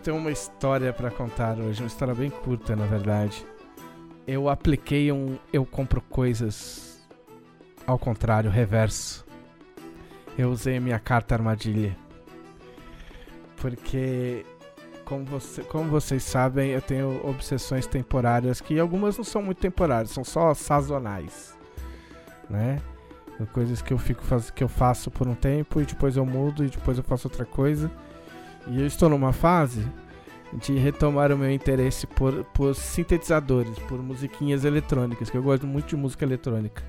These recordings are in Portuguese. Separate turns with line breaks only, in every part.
tenho uma história para contar hoje, uma história bem curta, na verdade. Eu apliquei um eu compro coisas ao contrário, reverso. Eu usei minha carta armadilha. Porque como, você, como vocês sabem, eu tenho obsessões temporárias que algumas não são muito temporárias, são só sazonais, né? Coisas que eu fico que eu faço por um tempo e depois eu mudo e depois eu faço outra coisa. E eu estou numa fase de retomar o meu interesse por, por sintetizadores, por musiquinhas eletrônicas, que eu gosto muito de música eletrônica.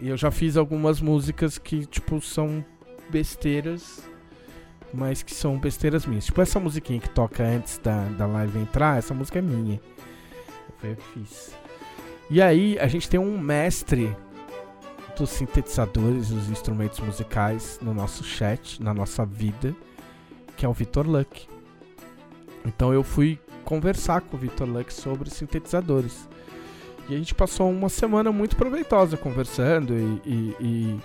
E eu já fiz algumas músicas que, tipo, são besteiras mas que são besteiras minhas. Tipo essa musiquinha que toca antes da, da live entrar, essa música é minha. Foi eu que fiz. E aí, a gente tem um mestre dos sintetizadores, dos instrumentos musicais no nosso chat, na nossa vida, que é o Vitor Luck. Então eu fui conversar com o Vitor Luck sobre sintetizadores. E a gente passou uma semana muito proveitosa conversando e, e, e,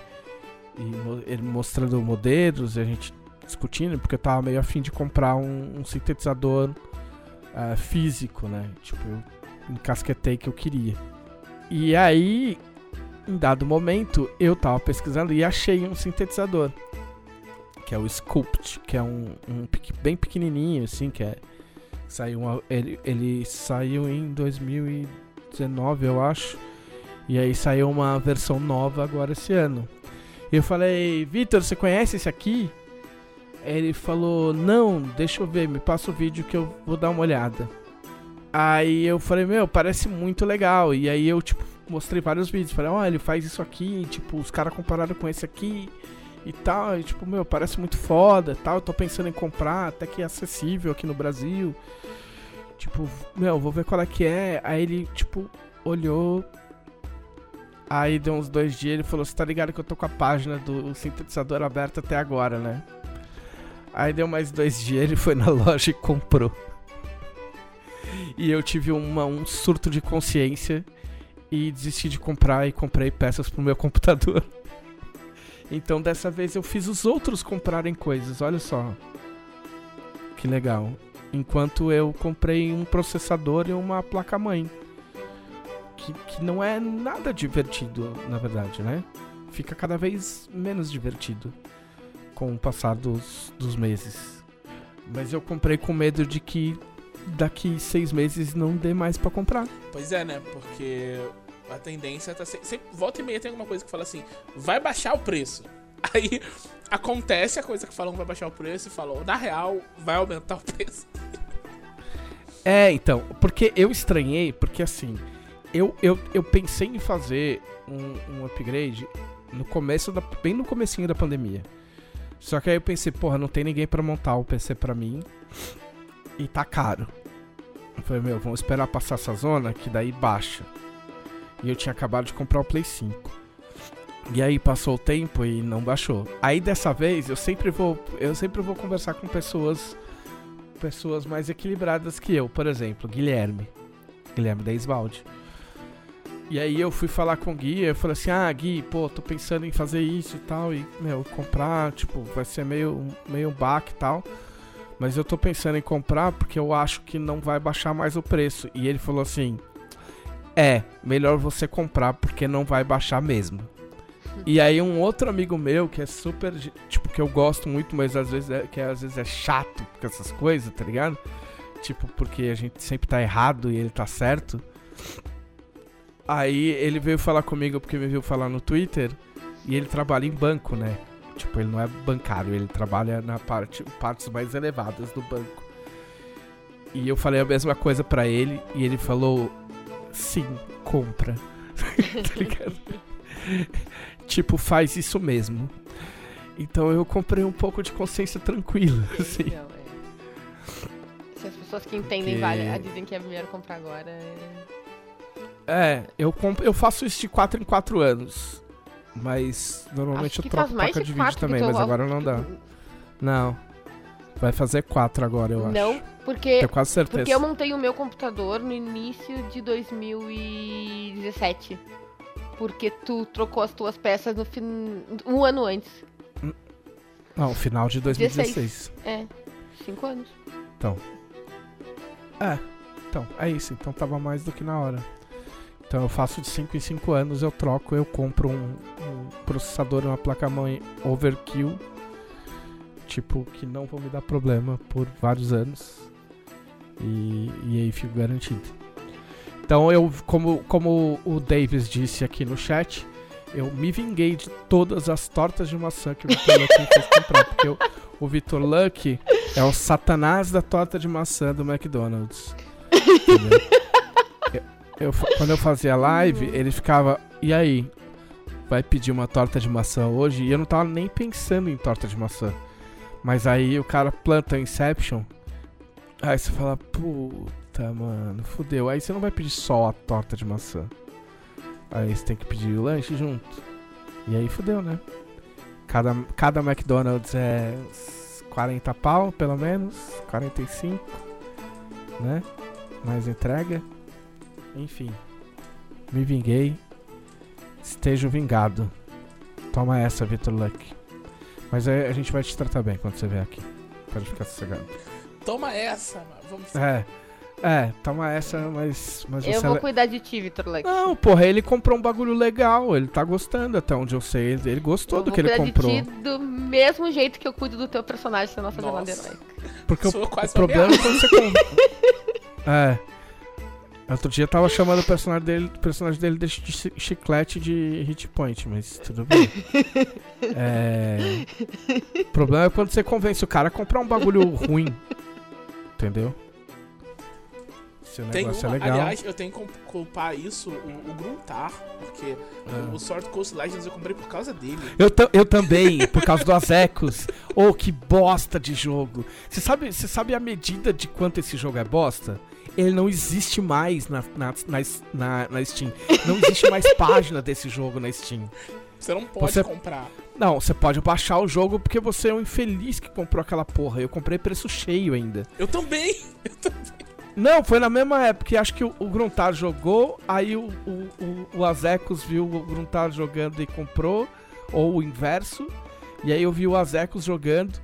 e ele mostrando modelos, e a gente discutindo, porque eu tava meio afim de comprar um, um sintetizador uh, físico, né? Tipo, eu encasquetei que eu queria. E aí, em dado momento, eu tava pesquisando e achei um sintetizador. Que é o Sculpt, que é um, um bem pequenininho, assim, que é... Saiu uma, ele, ele saiu em 2019, eu acho. E aí saiu uma versão nova agora esse ano. E eu falei, Vitor, você conhece esse aqui? Ele falou: Não, deixa eu ver, me passa o vídeo que eu vou dar uma olhada. Aí eu falei: Meu, parece muito legal. E aí eu, tipo, mostrei vários vídeos. Falei: oh, ele faz isso aqui. Tipo, os caras compararam com esse aqui e tal. E, tipo, meu, parece muito foda tal. Eu tô pensando em comprar, até que é acessível aqui no Brasil. Tipo, meu, vou ver qual é que é. Aí ele, tipo, olhou. Aí deu uns dois dias ele falou: Você tá ligado que eu tô com a página do sintetizador aberta até agora, né? Aí deu mais dois dias, ele foi na loja e comprou. E eu tive uma, um surto de consciência e desisti de comprar e comprei peças pro meu computador. Então dessa vez eu fiz os outros comprarem coisas, olha só. Que legal. Enquanto eu comprei um processador e uma placa-mãe. Que, que não é nada divertido, na verdade, né? Fica cada vez menos divertido com o passar dos, dos meses. Mas eu comprei com medo de que daqui seis meses não dê mais para comprar.
Pois é, né? Porque a tendência tá sempre, sempre, volta e meia tem alguma coisa que fala assim, vai baixar o preço. Aí acontece a coisa que falam vai baixar o preço e falou, na real, vai aumentar o preço.
É, então, porque eu estranhei, porque assim, eu, eu, eu pensei em fazer um, um upgrade no começo da, bem no comecinho da pandemia. Só que aí eu pensei, porra, não tem ninguém para montar o PC pra mim. E tá caro. Eu falei, meu, vamos esperar passar essa zona que daí baixa. E eu tinha acabado de comprar o Play 5. E aí passou o tempo e não baixou. Aí dessa vez eu sempre vou, eu sempre vou conversar com pessoas pessoas mais equilibradas que eu, por exemplo, Guilherme. Guilherme da Isvalde. E aí eu fui falar com o Gui, eu falei assim, ah, Gui, pô, tô pensando em fazer isso e tal, e, meu, comprar, tipo, vai ser meio, meio baque e tal. Mas eu tô pensando em comprar porque eu acho que não vai baixar mais o preço. E ele falou assim, é, melhor você comprar porque não vai baixar mesmo. E aí um outro amigo meu que é super, tipo, que eu gosto muito, mas às vezes é, que às vezes é chato com essas coisas, tá ligado? Tipo, porque a gente sempre tá errado e ele tá certo. Aí ele veio falar comigo porque me viu falar no Twitter e ele trabalha em banco, né? Tipo, ele não é bancário, ele trabalha na parte partes mais elevadas do banco. E eu falei a mesma coisa para ele e ele falou: "Sim, compra". tá ligado? tipo, faz isso mesmo. Então eu comprei um pouco de consciência tranquila, assim. Não,
é. Se as pessoas que entendem que... vale, dizem que é melhor comprar agora, é...
É, eu, compro, eu faço isso de 4 em 4 anos. Mas normalmente eu troco placa de, vídeo também, mas agora não dá. Não. Vai fazer 4 agora, eu acho.
Não, porque.
Tenho quase certeza.
Porque eu montei o meu computador no início de 2017. Porque tu trocou as tuas peças no fin... um ano antes.
Não, final de 2016.
16. É, 5 anos.
Então. É, então, é isso. Então tava mais do que na hora. Então eu faço de 5 em 5 anos, eu troco, eu compro um, um processador uma placa-mãe overkill. Tipo, que não vão me dar problema por vários anos. E, e aí fico garantido. Então eu, como, como o Davis disse aqui no chat, eu me vinguei de todas as tortas de maçã que o Vitor Luck fez comprar. Porque o Vitor Luck é o satanás da torta de maçã do McDonald's. Eu, eu quando eu fazia live, ele ficava, e aí? Vai pedir uma torta de maçã hoje? E eu não tava nem pensando em torta de maçã. Mas aí o cara planta Inception. Aí você fala, puta, mano, fudeu. Aí você não vai pedir só a torta de maçã. Aí você tem que pedir o lanche junto. E aí fudeu, né? Cada, cada McDonald's é uns 40 pau, pelo menos. 45, né? Mais entrega. Enfim. Me vinguei. Esteja vingado. Toma essa, Vitor Luck. Mas aí a gente vai te tratar bem quando você vier aqui. Pode ficar sossegado.
Toma essa, mano. Vamos.
É. É, toma essa, mas, mas
Eu vou
le-
cuidar de ti, Vitor Lex.
Não, porra, ele comprou um bagulho legal. Ele tá gostando até onde eu sei. Ele, gostou
eu
do que ele
cuidar
comprou.
de ti do mesmo jeito que eu cuido do teu personagem na nossa geladeira.
Porque o,
Soa
o
quase uma
problema é quando você. com- é. Outro dia eu tava chamando o personagem dele, o personagem dele de chi- chiclete de hit point, mas tudo bem. É. O problema é quando você convence o cara a comprar um bagulho ruim. Entendeu? Se o
Tem
negócio
uma,
é legal.
aliás, eu tenho que culpar isso, o, o Gruntar, porque
Ah.
o Sword Coast Legends eu comprei por causa dele.
Eu, eu também, por causa do Azecos. Oh, que bosta de jogo. Você sabe, você sabe a medida de quanto esse jogo é bosta? Ele não existe mais na, na, na, na- Steam. Não existe mais página desse jogo na Steam.
Você não pode
Você-
comprar.
Não, você pode baixar o jogo porque você é um infeliz que comprou aquela porra. Eu comprei preço cheio ainda.
Eu também.
Não, foi na mesma época. e Acho que o, o Gruntar jogou, aí o, o, o, o Azecos viu o Gruntar jogando e comprou, ou o inverso. E aí eu vi o Azecos jogando.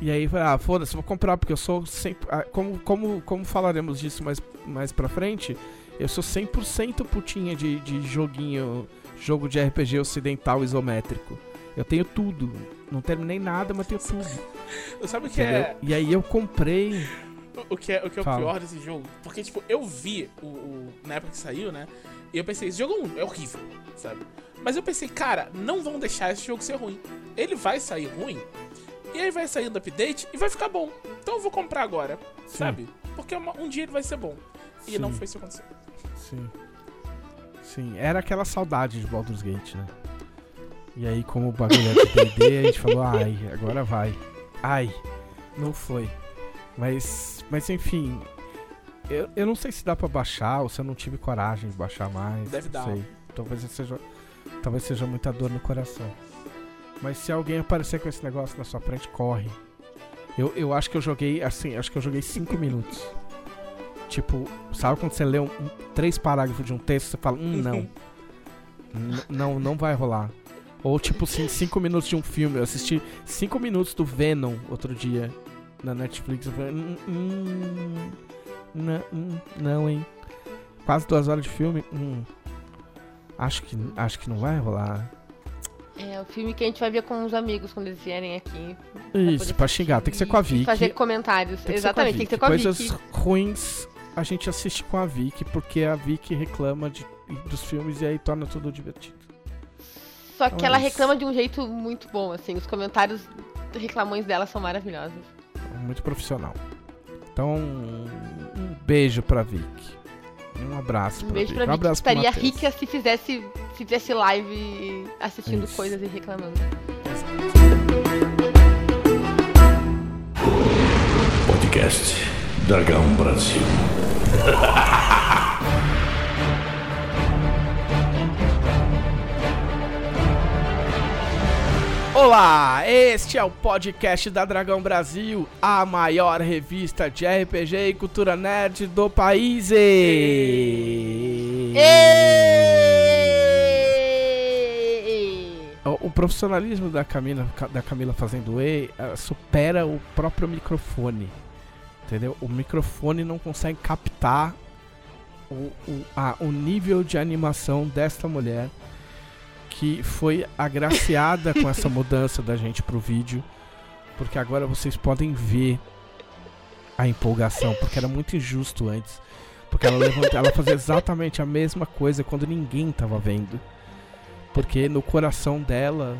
E aí ah, foda-se, vou comprar, porque eu sou sempre. ah, Como, como, como falaremos disso mais, mais pra frente, eu sou 100% putinha de, de joguinho, jogo de RPG ocidental isométrico. Eu tenho tudo. Não terminei nada, mas tenho tudo.
Sabe o que
entendeu?
é
E aí eu comprei.
o que é, o, que é o pior desse jogo? Porque, tipo, eu vi o, o- na época que saiu, né? E eu pensei, esse jogo é é horrível, sabe? Mas eu pensei, cara, não vão deixar esse jogo ser ruim. Ele vai sair ruim, e aí vai sair do update e vai ficar bom. Então eu vou comprar agora,
Sim.
sabe? Porque uma- um dia ele vai ser bom. E não
Sim.
foi isso que aconteceu.
Sim. Sim, era aquela saudade de Baldur's Gate, né? E aí, como o bagulho é de D&D, a gente falou, ai, agora vai. Ai, não foi. Mas, mas enfim, eu, eu não sei se dá pra baixar ou se eu não tive coragem de baixar mais.
Deve
não
dar.
Sei. Talvez seja, talvez seja muita dor no coração. Mas se alguém aparecer com esse negócio na sua frente, corre. Eu, eu acho que eu joguei, assim, acho que eu joguei 5 minutos. Tipo, sabe quando você lê um, um- três parágrafos de um texto, você fala, hum, não. Não, não vai rolar. Ou tipo assim, cinco minutos de um filme. Eu assisti cinco minutos do Venom outro dia na Netflix. Eu falei, hum, hum, não, hum, não, hein. Quase duas horas de filme. Hum, acho, que, acho que não vai rolar.
É o filme que a gente vai ver com os amigos quando eles vierem aqui.
Isso, pra xingar. Tem que ser com a Vicky.
fazer comentários.
Tem
Exatamente, tem que ser com a
Coisas
Vicky.
ruins a gente assiste com a Vicky, porque a Vicky reclama de, dos filmes e aí torna tudo divertido.
Só que
Então é
ela
isso.
reclama de um jeito muito bom, assim. Os comentários reclamões dela são maravilhosos.
Muito profissional. Então, um beijo pra Vicky. Um abraço
Um
pra
beijo
Vicky.
pra
um
Vicky.
abraço pro
Estaria
Matheus.
rica se fizesse, se fizesse live assistindo
Isso.
coisas e reclamando.
Podcast Dragão Brasil.
Olá, este é o podcast da Dragão Brasil, a maior revista de RPG e cultura nerd do país. O, o profissionalismo da Camila, da Camila fazendo E eh, supera o próprio microfone. Entendeu? O microfone não consegue captar o, o, a, o nível de animação desta mulher que foi agraciada com essa mudança da gente pro vídeo. Porque agora vocês podem ver a empolgação, porque era muito injusto antes. Porque ela, levanta, ela fazia exatamente a mesma coisa quando ninguém tava vendo. Porque no coração dela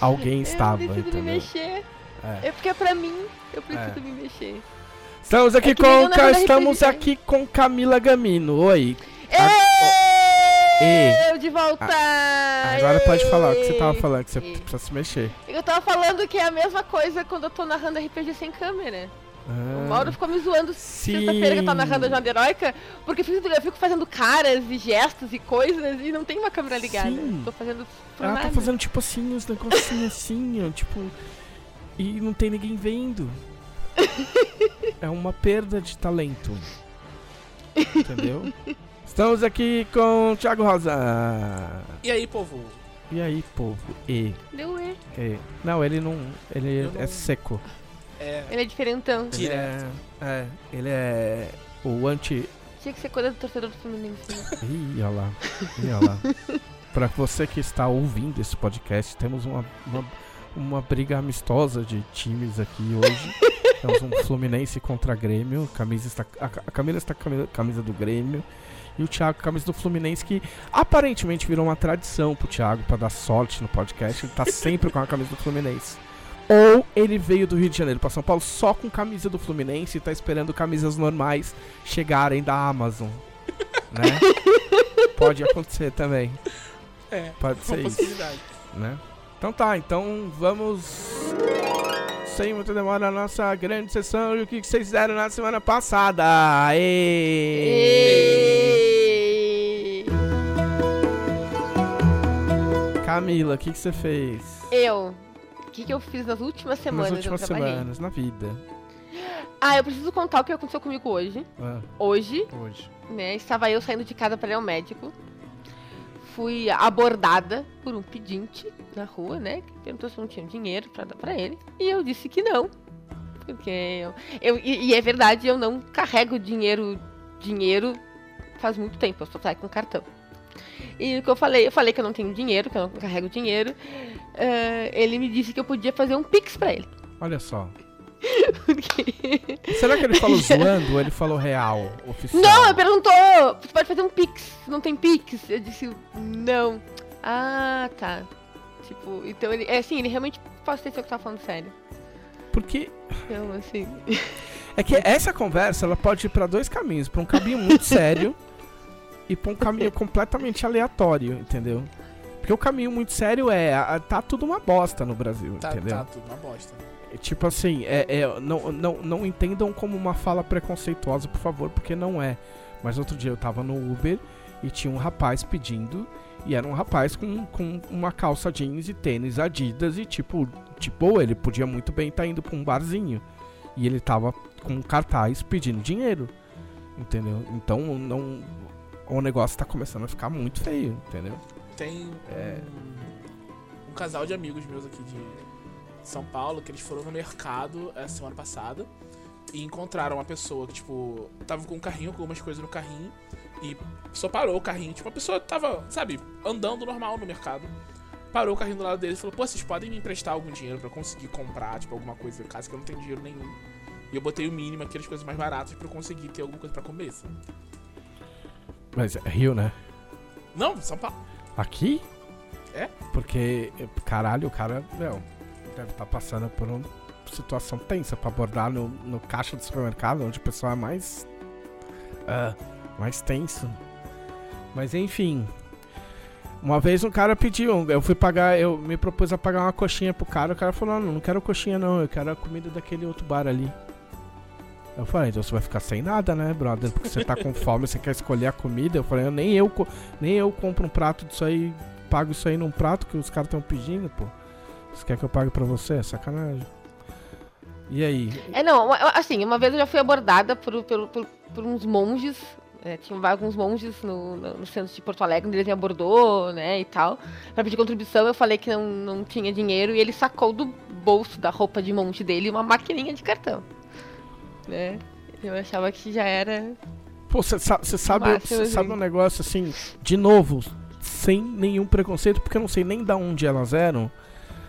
alguém estava,
eu preciso
entendeu?
me mexer.
É.
É porque é pra mim, eu preciso
É.
me mexer.
Estamos aqui
É
com Ca- estamos aqui com Camila Gamino. Oi.
Ê, Eu de volta!
Agora pode falar o que você tava falando, que você precisa se mexer.
Eu tava falando que é a mesma coisa quando eu tô narrando RPG sem câmera. O
Ah,
Mauro ficou me zoando sexta-feira que eu tava narrando a Jornada Heróica, porque eu fico, fazendo caras e gestos e coisas e não tem uma câmera ligada.
Sim.
Tô fazendo
Ela
nada.
tá fazendo tipo assim, uns negocinhos assim, ó, tipo. E não tem ninguém vendo. É uma perda de talento. Entendeu? Estamos aqui com o Thiago Rosa.
E aí, povo?
E aí, povo? E,
Deu E.
e. Não, ele não. Ele
Eu não-
é seco.
É.
Ele é diferentão.
Ele
Direto.
é, é. Ele é. O anti.
Tinha que ser coisa do torcedor do Fluminense. né?
Ih, olha lá. Ih, olha lá. Pra você que está ouvindo esse podcast, temos uma, uma, uma briga amistosa de times aqui hoje. temos um Fluminense contra Grêmio. Camisa está, a, a Camila está com a camisa, camisa do Grêmio. E o Thiago com a camisa do Fluminense, que aparentemente virou uma tradição pro Thiago pra dar sorte no podcast. Ele tá sempre com a camisa do Fluminense. Ou ele veio do Rio de Janeiro pra São Paulo só com camisa do Fluminense e tá esperando camisas normais chegarem da Amazon. Né? Pode acontecer também.
É.
Pode
Uma
ser isso,
possibilidade.
né? Então tá, então vamos sem muita demora na nossa grande sessão e o que vocês fizeram na semana passada. Aê!
E...
Camila, o que que você fez?
Eu. O que, que eu fiz nas últimas semanas?
Nas últimas semanas, na vida.
Ah, eu preciso contar o que aconteceu comigo hoje.
Ah,
Hoje,
hoje.
né? Estava eu saindo de casa para ir ao médico. Fui abordada por um pedinte na rua, né? Que perguntou se eu não tinha dinheiro para dar para ele. E eu disse que não. Porque eu. eu e, e é verdade, eu não carrego dinheiro. Dinheiro faz muito tempo, eu só saio com cartão. E o que eu falei? Eu falei que eu não tenho dinheiro, que eu não carrego dinheiro. Eh, ele me disse que eu podia fazer um pix pra ele.
Olha só.
Porque-
Será que ele falou zoando ou ele falou real, oficial?
Não, ele perguntou, você pode fazer um pix, não tem pix? Eu disse, não. Ah, tá. Tipo, então ele, é assim, ele realmente pode ter que eu tava falando sério.
Porque
Então, assim,
é que essa conversa ela pode ir pra dois caminhos, Pra um caminho muito sério e pra um caminho completamente aleatório, entendeu? Porque o caminho muito sério é, a- tá tudo uma bosta no Brasil,
Tá,
entendeu?
tá tudo uma bosta.
É Tipo assim, é, é- não, não, não entendam como uma fala preconceituosa, por favor, porque não é. Mas outro dia eu tava no Uber e tinha um rapaz pedindo, e era um rapaz com, com uma calça jeans e tênis Adidas, e tipo, tipo, ele podia muito bem estar indo pra um barzinho. E ele tava com um cartaz pedindo dinheiro. Entendeu? Então não. O negócio tá começando a ficar muito feio, entendeu?
Tem
É.
um, um casal de amigos meus aqui de São Paulo que eles foram no mercado a semana passada e encontraram uma pessoa que, tipo, tava com um carrinho, com algumas coisas no carrinho e só parou o carrinho. Tipo, a pessoa tava, sabe, andando normal no mercado. Parou o carrinho do lado deles e falou: Pô, vocês podem me emprestar algum dinheiro pra eu conseguir comprar, tipo, alguma coisa em casa que eu não tenho dinheiro nenhum. E eu botei o mínimo, aquelas coisas mais baratas pra eu conseguir ter alguma coisa pra comer. sabe?
Mas é Rio, né?
Não, São Paulo.
Aqui?
É?
Porque, caralho, o cara, meu, deve estar passando por uma situação tensa pra abordar no, no caixa do supermercado, onde o pessoal é mais. ah, mais tenso. Mas enfim. Uma vez um cara pediu, eu fui pagar, eu me propus a pagar uma coxinha pro cara, o cara falou, não, não quero coxinha não, eu quero a comida daquele outro bar ali. Eu falei, então você vai ficar sem nada, né, brother? Porque você tá com fome, você quer escolher a comida. Eu falei, nem eu, nem eu compro um prato disso aí, pago isso aí num prato que os caras estão pedindo, pô. Você quer que eu pague pra você? Sacanagem. E aí?
É, não, assim, uma vez eu já fui abordada por, por, por, por uns monges. É, tinha alguns monges no, no, centro de Porto Alegre, onde ele me abordou, né, e tal. Pra pedir contribuição, eu falei que não, não tinha dinheiro e ele sacou do bolso da roupa de monge dele uma maquininha de cartão. Né? Eu achava que já era.
Pô, você sabe, cê sabe,
máximo,
cê sabe
assim.
um negócio assim, de novo, sem nenhum preconceito, porque eu não sei nem da onde elas eram.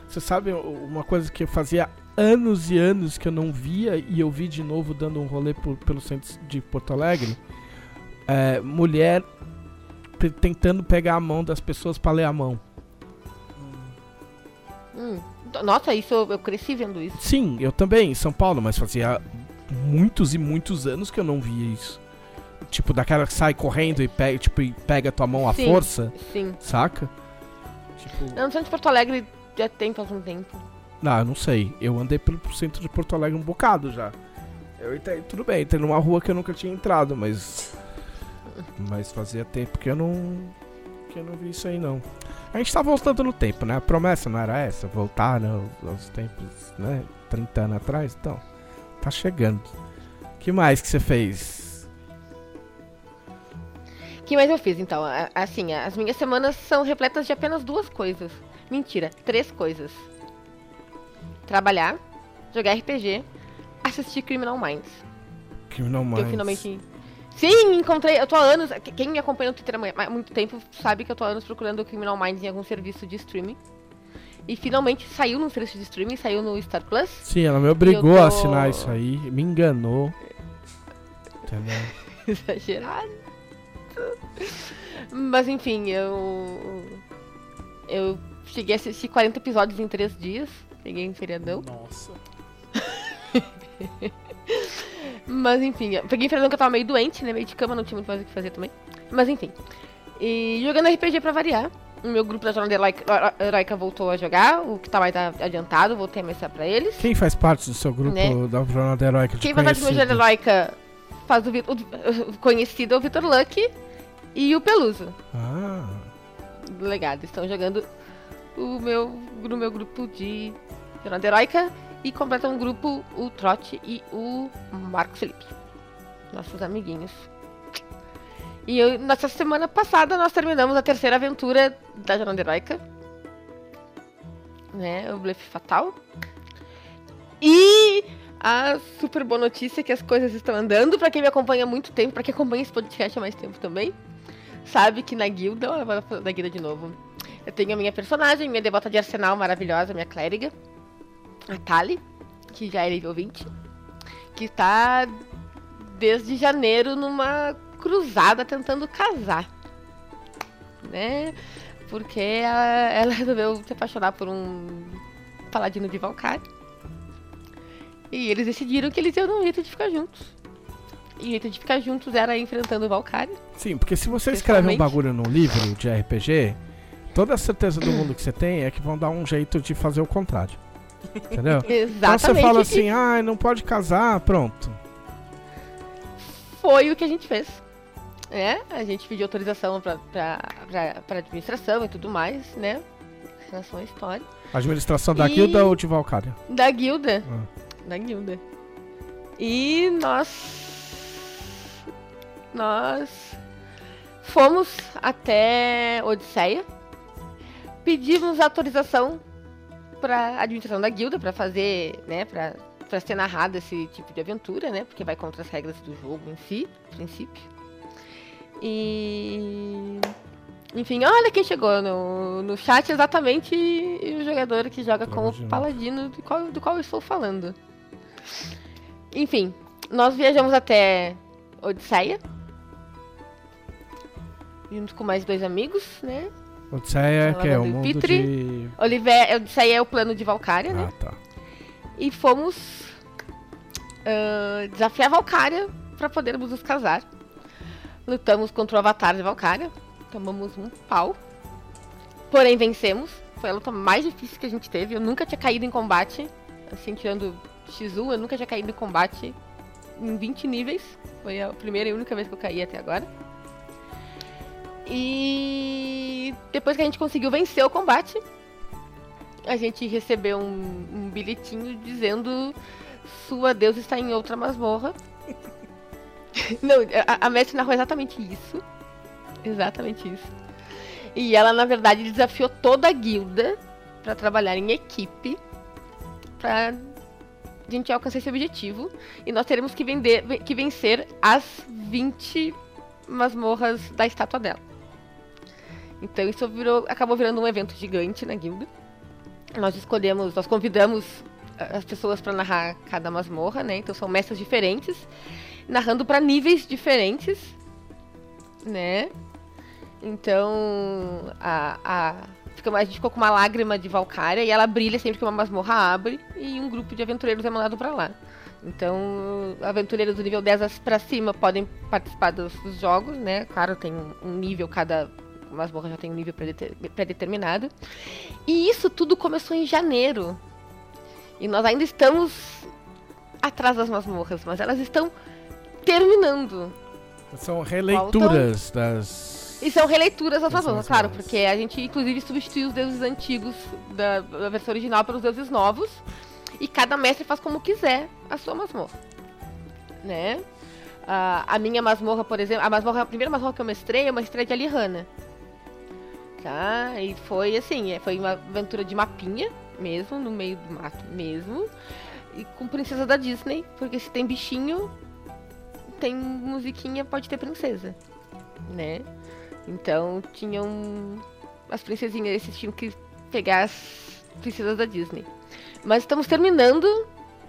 Você sabe uma coisa que eu fazia anos e anos que eu não via e eu vi de novo dando um rolê por- pelo centro de Porto Alegre? É, mulher tentando pegar a mão das pessoas pra ler a mão.
Hum. Nossa, isso eu cresci vendo isso.
Sim, eu também, em São Paulo, mas fazia muitos e muitos anos que eu não via isso. Tipo, daquela que sai correndo e pega, tipo, e pega tua mão à
Sim.
força,
Sim.
saca? Tipo,
Eu não sei de Porto Alegre já tem faz um tempo.
não, eu não sei. Eu andei pelo centro de Porto Alegre um bocado já. Eu entrei, tudo bem, entrei numa rua que eu nunca tinha entrado, mas. Mas fazia tempo que eu não. que eu não vi isso aí não. A gente tá voltando no tempo, né? A promessa não era essa? Voltar né, aos, aos tempos, né? 30 anos atrás? Então, tá chegando. que mais que você fez?
O que mais eu fiz, então? Assim, as minhas semanas são repletas de apenas duas coisas. Mentira, três coisas. Trabalhar, jogar RPG, assistir Criminal Minds.
Criminal Minds.
eu finalmente... Sim, encontrei. Eu tô há anos... que- Quem me acompanha no Twitter há muito tempo sabe que eu tô há anos procurando o Criminal Minds em algum serviço de streaming. E finalmente saiu num serviço de streaming, saiu no Star Plus.
Sim, ela me obrigou
tô-
a assinar isso aí, me enganou. Entendeu?
Exagerado. Mas enfim, eu. Eu cheguei a assistir 40 episódios em 3 dias. Peguei um feriadão.
Nossa.
Mas enfim, eu peguei um feriadão que eu tava meio doente, né? Meio de cama, não tinha muito mais o que fazer também. Mas enfim. E jogando RPG pra variar. O meu grupo da Jornada Heroica, Heroica voltou a jogar, o que tá mais adiantado, voltei a mestrar pra eles.
Quem faz parte do seu grupo
Né?
da Jornada Heróica de
Quem faz parte do? Jornada Heroica faz o, o- o conhecido é o Vitor Luck e o Peluso.
Ah,
do legado. Estão jogando o meu, no meu grupo de Jornada Heroica e completam um grupo o Trote e o Marco Felipe. Nossos amiguinhos. E eu, nessa semana passada nós terminamos a terceira aventura da Jornada Heroica. Né? O Blefe Fatal. E a super boa notícia é que as coisas estão andando. Pra quem me acompanha há muito tempo, pra quem acompanha esse podcast há mais tempo também sabe que na guilda, eu vou falar da guilda de novo. Eu tenho a minha personagem, minha devota de arsenal maravilhosa, minha clériga, a Tali, que já é nível 20, que tá desde janeiro numa cruzada tentando casar. Né? Porque a- ela resolveu se apaixonar por um paladino de Valkyrie. E eles decidiram que eles iam dar um jeito de ficar juntos. E o jeito de ficar juntos era enfrentando o Valkyrie.
sim, porque se você escreve um bagulho num livro de RPG, toda a certeza do mundo que você tem é que vão dar um jeito de fazer o contrário. Entendeu? Então
Exatamente.
você fala assim, ah, não pode casar, pronto.
foi o que a gente fez. É, a gente pediu autorização pra, pra administração e tudo mais, né? Relação à história.
Administração da
E-
guilda ou de Valkyria?
Da guilda.
Ah.
Da guilda. E nós. Nós fomos até Odisseia. Pedimos autorização pra administração da guilda pra fazer, né, pra ser narrado esse tipo de aventura, né? Porque vai contra as regras do jogo em si, a princípio. E. Enfim, olha quem chegou no, no chat, exatamente o jogador que joga com o paladino do qual, do qual eu estou falando. Enfim, nós viajamos até Odisseia. Junto com mais dois amigos, né?
Odisseia, que é o
do
mundo
Pitri.
de...
Oliver, Odisseia é o plano de Valkyria, né?
Ah, tá.
E fomos ah, desafiar Valkyria para podermos nos casar. Lutamos contra o avatar de Valkyria. Tomamos um pau. Porém, vencemos. Foi a luta mais difícil que a gente teve. Eu nunca tinha caído em combate. Assim, tirando X1, eu nunca tinha caído em combate em 20 níveis. Foi a primeira e única vez que eu caí até agora. E depois que a gente conseguiu vencer o combate, a gente recebeu um, um bilhetinho dizendo sua deusa está em outra masmorra. Não, a, a mestre narrou exatamente isso. Exatamente isso. E ela, na verdade, desafiou toda a guilda para trabalhar em equipe para a gente alcançar esse objetivo. E nós teremos que, vender, que vencer as 20 masmorras da estátua dela. Então isso virou, acabou virando um evento gigante na guilda. Nós escolhemos, nós convidamos as pessoas para narrar cada masmorra, né? Então são mestres diferentes, narrando para níveis diferentes, né? Então a, a, a gente ficou com uma lágrima de Valkyria e ela brilha sempre que uma masmorra abre e um grupo de aventureiros é mandado para lá. Então, aventureiros do nível 10 para cima podem participar dos, dos, jogos, né? Claro, tem um nível, cada masmorra já tem um nível pré-determinado. E isso tudo começou em janeiro. E nós ainda estamos atrás das masmorras, mas elas estão terminando.
São releituras Faltam... das.
E são releituras das masmorras, claro, porque a gente inclusive substitui os deuses antigos da, da versão original pelos deuses novos. E cada mestre faz como quiser a sua masmorra. Né? Uh, a minha masmorra, por exemplo, a, masmorra, a primeira masmorra que eu mestrei é uma estreia de Alihana. Tá? E foi assim, é, foi uma aventura de mapinha mesmo, no meio do mato mesmo. E com princesa da Disney, porque se tem bichinho, tem musiquinha, pode ter princesa. Né? Então tinham. As princesinhas, eles tinham que pegar as princesas da Disney. Mas estamos terminando,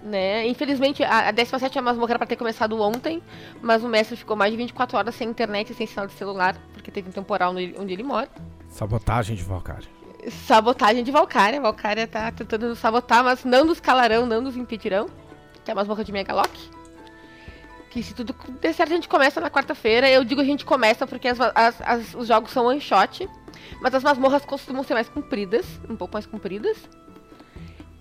né? Infelizmente, a, a 17 masmorra era pra ter começado ontem, mas o mestre ficou mais de 24 horas sem internet sem sinal de celular, porque teve um temporal no, onde ele mora.
Sabotagem de Valkyria.
Sabotagem de Valkyria. Valkyria tá tentando nos sabotar, mas não nos calarão, não nos impedirão. Que é a masmorra de Megalock. Que se tudo der certo, a gente começa na quarta-feira. Eu digo a gente começa porque as, as, as, os jogos são one shot. Mas as masmorras costumam ser mais compridas, um pouco mais compridas.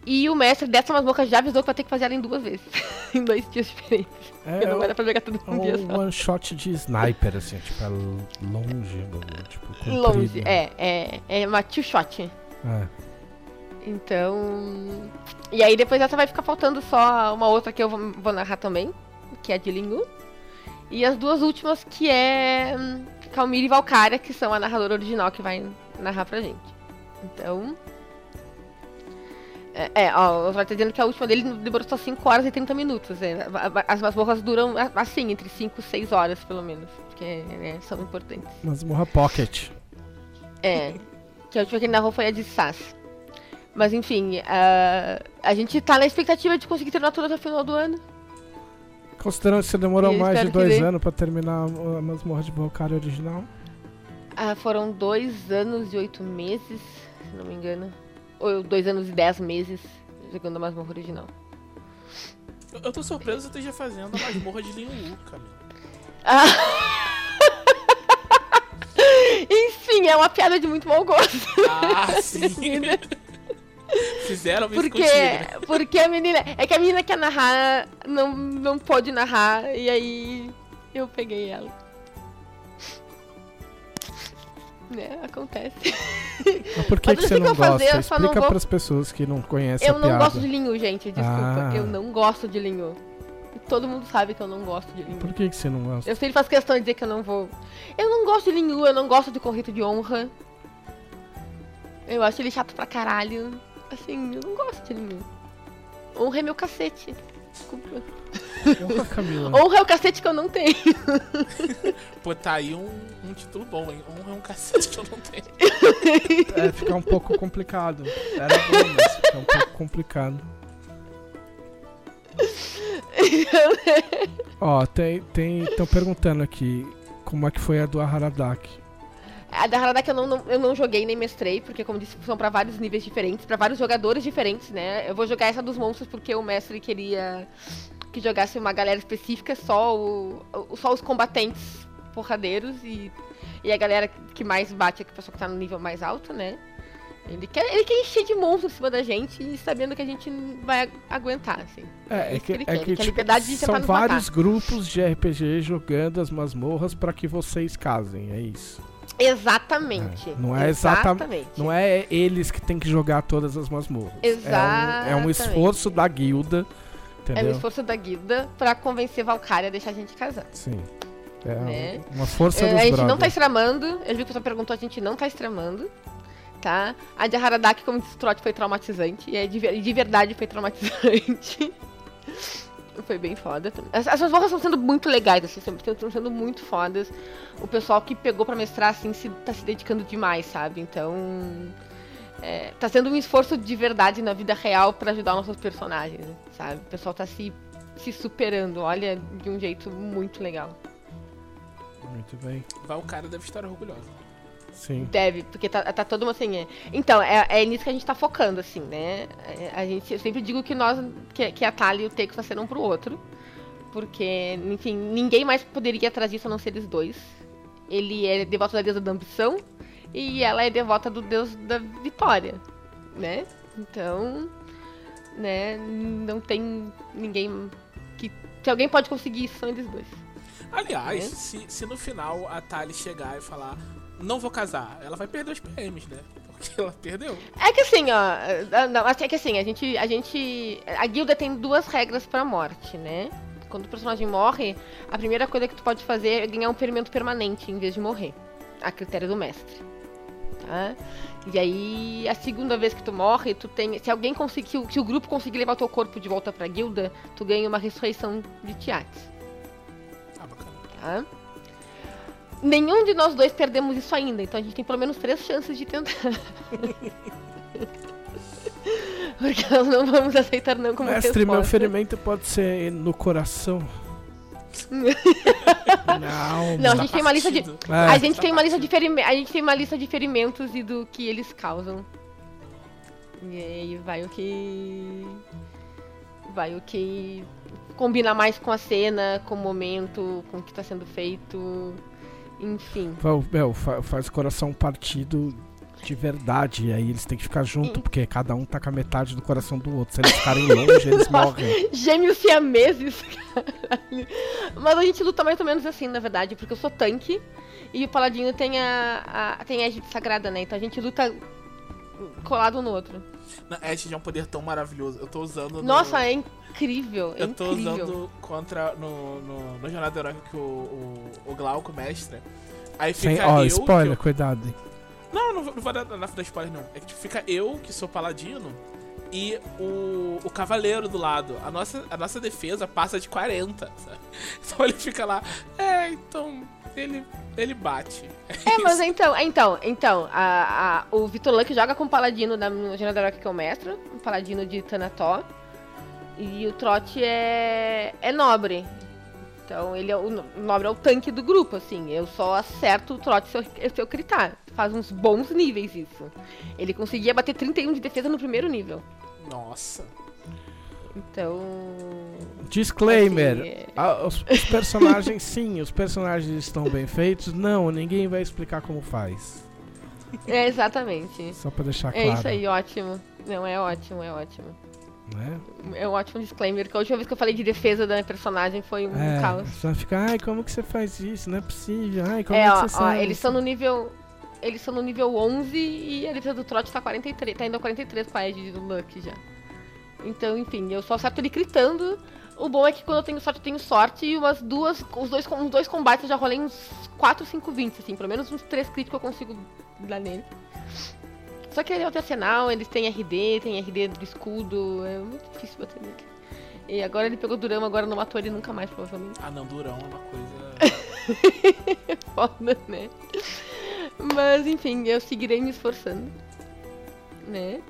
E o mestre dessa masmorra já avisou que vai ter que fazer ela em duas vezes. em dois dias diferentes. É, não vai dar pra jogar tudo num dia só.
one shot de sniper, assim, tipo, é longe, tipo, comprido.
Longe, é, é. É uma two shot. É. Então. E aí depois essa vai ficar faltando só uma outra que eu vou, vou narrar também, que é a de Lingu. E as duas últimas que é hum, Calmir e Valkyria, que são a narradora original que vai narrar pra gente. Então, é, é, ó, o tá dizendo que a última dele demorou só 5 horas e 30 minutos. É. As masmorras duram, assim, entre 5 e 6 horas, pelo menos. Porque né, são importantes.
Masmorra Pocket.
É. Que a última que ele narrou foi a de Sass. Mas enfim, a, a gente tá na expectativa de conseguir terminar tudo até o final do ano.
Considerando que você demorou mais de dois anos pra terminar a masmorra de Valkyrie original?
Ah, foram dois anos e oito meses, se não me engano. Ou dois anos e dez meses jogando a masmorra original.
Eu, eu tô surpreso que você esteja fazendo a masmorra de Lin Wu, Camila.
Ah. Enfim, é uma piada de muito mau gosto.
Ah, sim. Fizeram isso
porque,
contigo, né?
Porque a menina. É que a menina quer narrar, não, não pode narrar, e aí eu peguei ela. né? Acontece.
Mas por que, que você não gosta? Fazer, Explica vou... para as pessoas que não conhecem
Eu
não piada.
gosto de linho, gente, desculpa. Ah. Eu não gosto de linho. Todo mundo sabe que eu não gosto de linho.
Por que, que você não gosta?
Eu sempre faço questão de dizer que eu não vou. Eu não gosto de linho, eu não gosto de corrito de honra. Eu acho ele chato pra caralho. Assim, eu não gosto de linho. Honra é meu cacete. Desculpa.
Honra, Camila.
Honra é o cacete que eu não tenho.
Pô, tá aí um, um título bom, hein? Honra é um cacete que eu não tenho.
É, fica um pouco complicado. Era bom, mas fica um pouco complicado. Ó, tem. tem Estão perguntando aqui como é que foi a do Aharadak.
A da Haradak eu não, não, eu não joguei nem mestrei, porque como disse, são para vários níveis diferentes, para vários jogadores diferentes, né? Eu vou jogar essa dos monstros porque o mestre queria que jogasse uma galera específica, só, o, só os combatentes porradeiros e, e a galera que mais bate, a pessoa que tá no nível mais alto, né? Ele quer, ele quer encher de monstros em cima da gente e sabendo que a gente vai aguentar, assim.
É, é, que, que, ele é que, tipo, de são vários matar. grupos de RPG jogando as masmorras para que vocês casem, é isso.
Exatamente.
É. Não é exatamente. Não é eles que tem que jogar todas as masmorras.
Exatamente.
É um, é um esforço da guilda. Entendeu?
É um esforço da guilda pra convencer Valkyria a deixar a gente casar.
Sim. É né? uma força é,
A gente
brothers.
não tá estramando. Eu vi que a pessoa perguntou, a gente não tá estramando. Tá? A de Haradaki, como disse o Trot, foi traumatizante. E é de, de verdade foi traumatizante. Foi bem foda. As, as masmorras estão sendo muito legais, assim, estão sendo muito fodas. O pessoal que pegou pra mestrar, assim, se, tá se dedicando demais, sabe? Então. É, tá sendo um esforço de verdade na vida real pra ajudar nossos personagens, sabe? O pessoal tá se, se superando, olha, de um jeito muito legal.
Muito bem.
Vai, o cara deve estar orgulhoso.
Sim.
Deve, porque tá, tá todo mundo assim. É. Então, é, é nisso que a gente tá focando, assim, né? É, a gente, eu sempre digo que nós, que, que a Thalia e o Teco nasceram um pro outro. Porque, enfim, ninguém mais poderia trazer isso a não ser eles dois. Ele é devoto da deusa da ambição e ela é devota do deus da vitória, né? Então, né, não tem ninguém que. Se alguém pode conseguir isso, são eles dois.
Aliás,
É.
se, se no final a Tali chegar e falar, não vou casar, ela vai perder os PMs, né? Porque ela perdeu.
É que assim, ó. ah, Não, é que assim, a gente. A gente. A guilda tem duas regras pra morte, né? Quando o personagem morre, a primeira coisa que tu pode fazer é ganhar um ferimento permanente em vez de morrer. A critério do mestre. Tá? E aí, a segunda vez que tu morre, tu tem. Se alguém conseguir. Se o, se o grupo conseguir levar teu corpo de volta pra guilda, tu ganha uma ressurreição de Tiates.
Ah, bacana.
Tá? Nenhum de nós dois perdemos isso ainda, então a gente tem pelo menos três chances de tentar. Porque nós não vamos aceitar não como
Mestre, meu
resposta.
ferimento pode ser no coração. não,
Não, a gente tem uma lista de.
É.
A gente tem uma lista de ferimentos. A gente tem uma lista de ferimentos e do que eles causam. E aí vai o que. Vai o que combina mais com a cena, com o momento, com o que tá sendo feito. Enfim.
Meu, fa- faz o coração partido de verdade. E aí eles têm que ficar junto, porque cada um tá com a metade do coração do outro. Se eles ficarem longe, eles morrem.
Gêmeos siameses, caralho. Mas a gente luta mais ou menos assim, na verdade, porque eu sou tanque e o paladino tem a, a tem a égide sagrada, né? Então a gente luta colado um no outro.
Não, Edge é um poder tão maravilhoso. Eu tô usando. no-
Nossa, é incrível, é
Eu tô
incrível.
usando contra. No, no, no Jornada Heróica o, o, o Glauco mestra. Aí fica
Sem, ó,
eu.
spoiler,
que
cuidado.
eu- Não, não, vou- não vou dar, não vou dar spoiler, não. É que tipo, fica eu, que sou paladino, e o, o cavaleiro do lado. A nossa, a nossa defesa passa de 40, sabe? Então ele fica lá. É, então. Ele, ele bate.
É, mas então, então, então, a, a- o Vitor Luck joga com o paladino da Jornada Heróica que é o mestre, o paladino de Tanató. E o Trote é, é nobre. Então ele é o, o nobre é o tanque do grupo, assim. Eu só acerto o Trote se eu, se eu gritar. Faz uns bons níveis isso. Ele conseguia bater 31 de defesa no primeiro nível.
Nossa.
Então.
Disclaimer.
assim, é-
Ah, os, os personagens, sim, os personagens estão bem feitos. Não, ninguém vai explicar como faz.
É, exatamente.
Só pra deixar
É
claro.
isso aí, ótimo. Não, é ótimo, é ótimo.
Né?
É um ótimo disclaimer, que a última vez que eu falei de defesa da personagem foi um
É,
caos.
só fica, ai, como que você faz isso? Não é possível. Ai, como
É,
é que
ó,
você
ó,
sabe?
eles estão no nível. Eles estão no nível 11 e a defesa do Trot tá 43. Tá indo a 43 com a Edge do Luck já. Então, enfim, eu só acerto ele gritando. O bom é que quando eu tenho sorte, eu tenho sorte. E umas duas. Os dois, uns dois combates eu já rolei uns 4, 5, 20, assim. Pelo menos uns 3 críticos eu consigo dar nele. Só que ele é o arsenal, eles têm RD, tem RD do escudo. É muito difícil bater nele. E agora ele pegou Durama, agora não matou ele nunca mais, provavelmente.
Ah, não, durão é uma coisa.
foda, né? Mas enfim, eu seguirei me esforçando. Né?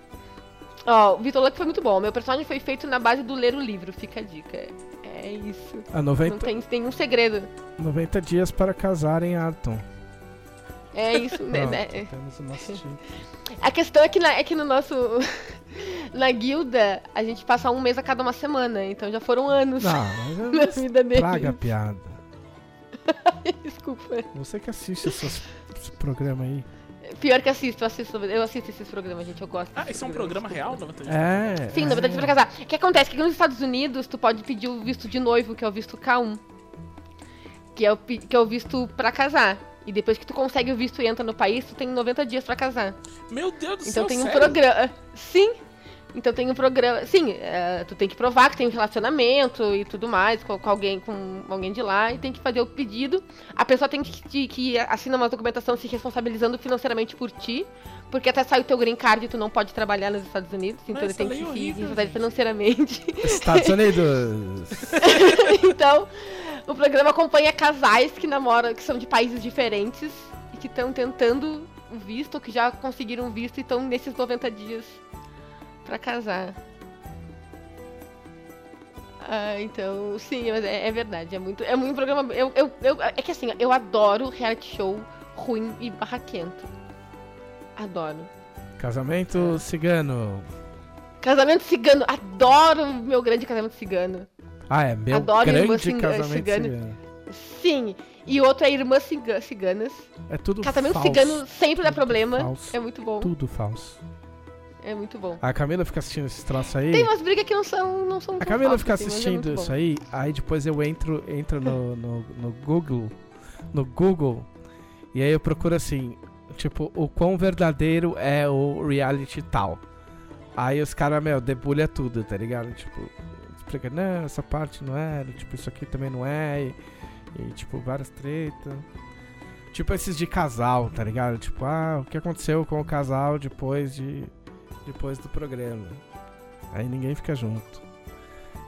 Ó, o Vitor Luck foi muito bom. Meu personagem foi feito na base do ler o livro, fica a dica. É isso.
Há
Não
90,
tem nenhum segredo.
90 dias para casar em Arton.
É isso, né?
Pronto,
né?
temos o nosso time.
A questão é que, na, é que no nosso. na guilda, a gente passa um mês a cada uma semana, então já foram anos
Não,
na
mas
vida dele.
traga a piada.
Desculpa.
Você que assiste esses, esse programa aí.
Pior que assisto, eu assisto, eu assisto esses programas, gente. Eu gosto.
Ah, isso é um programa real, 90 dias?
É.
Sim,
é.
na verdade, pra casar. O que acontece? Que nos Estados Unidos, tu pode pedir o visto de noivo, que é o visto K1. Que é o, que é o visto pra casar. E depois que tu consegue o visto e entra no país, tu tem 90 dias pra casar.
Meu Deus do
Então
céu,
tem um programa. Sim! Então tem um programa. Sim, é, tu tem que provar que tem um relacionamento e tudo mais com, com alguém, com alguém de lá, e tem que fazer o pedido. A pessoa tem que, que, que assinar uma documentação se responsabilizando financeiramente por ti. Porque até sai o teu green card e tu não pode trabalhar nos Estados Unidos, então
Mas
ele tem que
é
se responsabilizar financeiramente.
Estados Unidos.
então, o programa acompanha casais que namoram, que são de países diferentes e que estão tentando o visto, ou que já conseguiram visto e estão nesses 90 dias pra casar. Ah, então, sim, mas é, é verdade. É muito, é muito programa. Eu, eu, eu- é que assim, eu adoro reality show ruim e barraquento. Adoro.
Casamento cigano.
Casamento cigano, adoro meu grande casamento cigano.
Ah, é meu
Adoro
grande casamento
cigano.
cigano.
Sim. E outro é Irmã Ciga- Ciganas.
É tudo
Casamento
falso.
cigano sempre dá problema.
falso.
É muito bom.
Tudo falso.
É muito bom.
A Camila fica assistindo esses troços aí.
Tem umas brigas que não são. Não são
A Camila
falsas,
fica
assim, é
assistindo
muito
isso
bom.
aí, aí depois eu entro, entro no, no, no Google, no Google, e aí eu procuro assim, tipo, o quão verdadeiro é o reality tal. Aí os caras, meu, debulha tudo, tá ligado? Tipo, explica, não, essa parte não era, tipo, isso aqui também não é, e, e, tipo, várias tretas. Tipo esses de casal, tá ligado? Tipo, ah, o que aconteceu com o casal depois de depois do programa. Aí ninguém fica junto.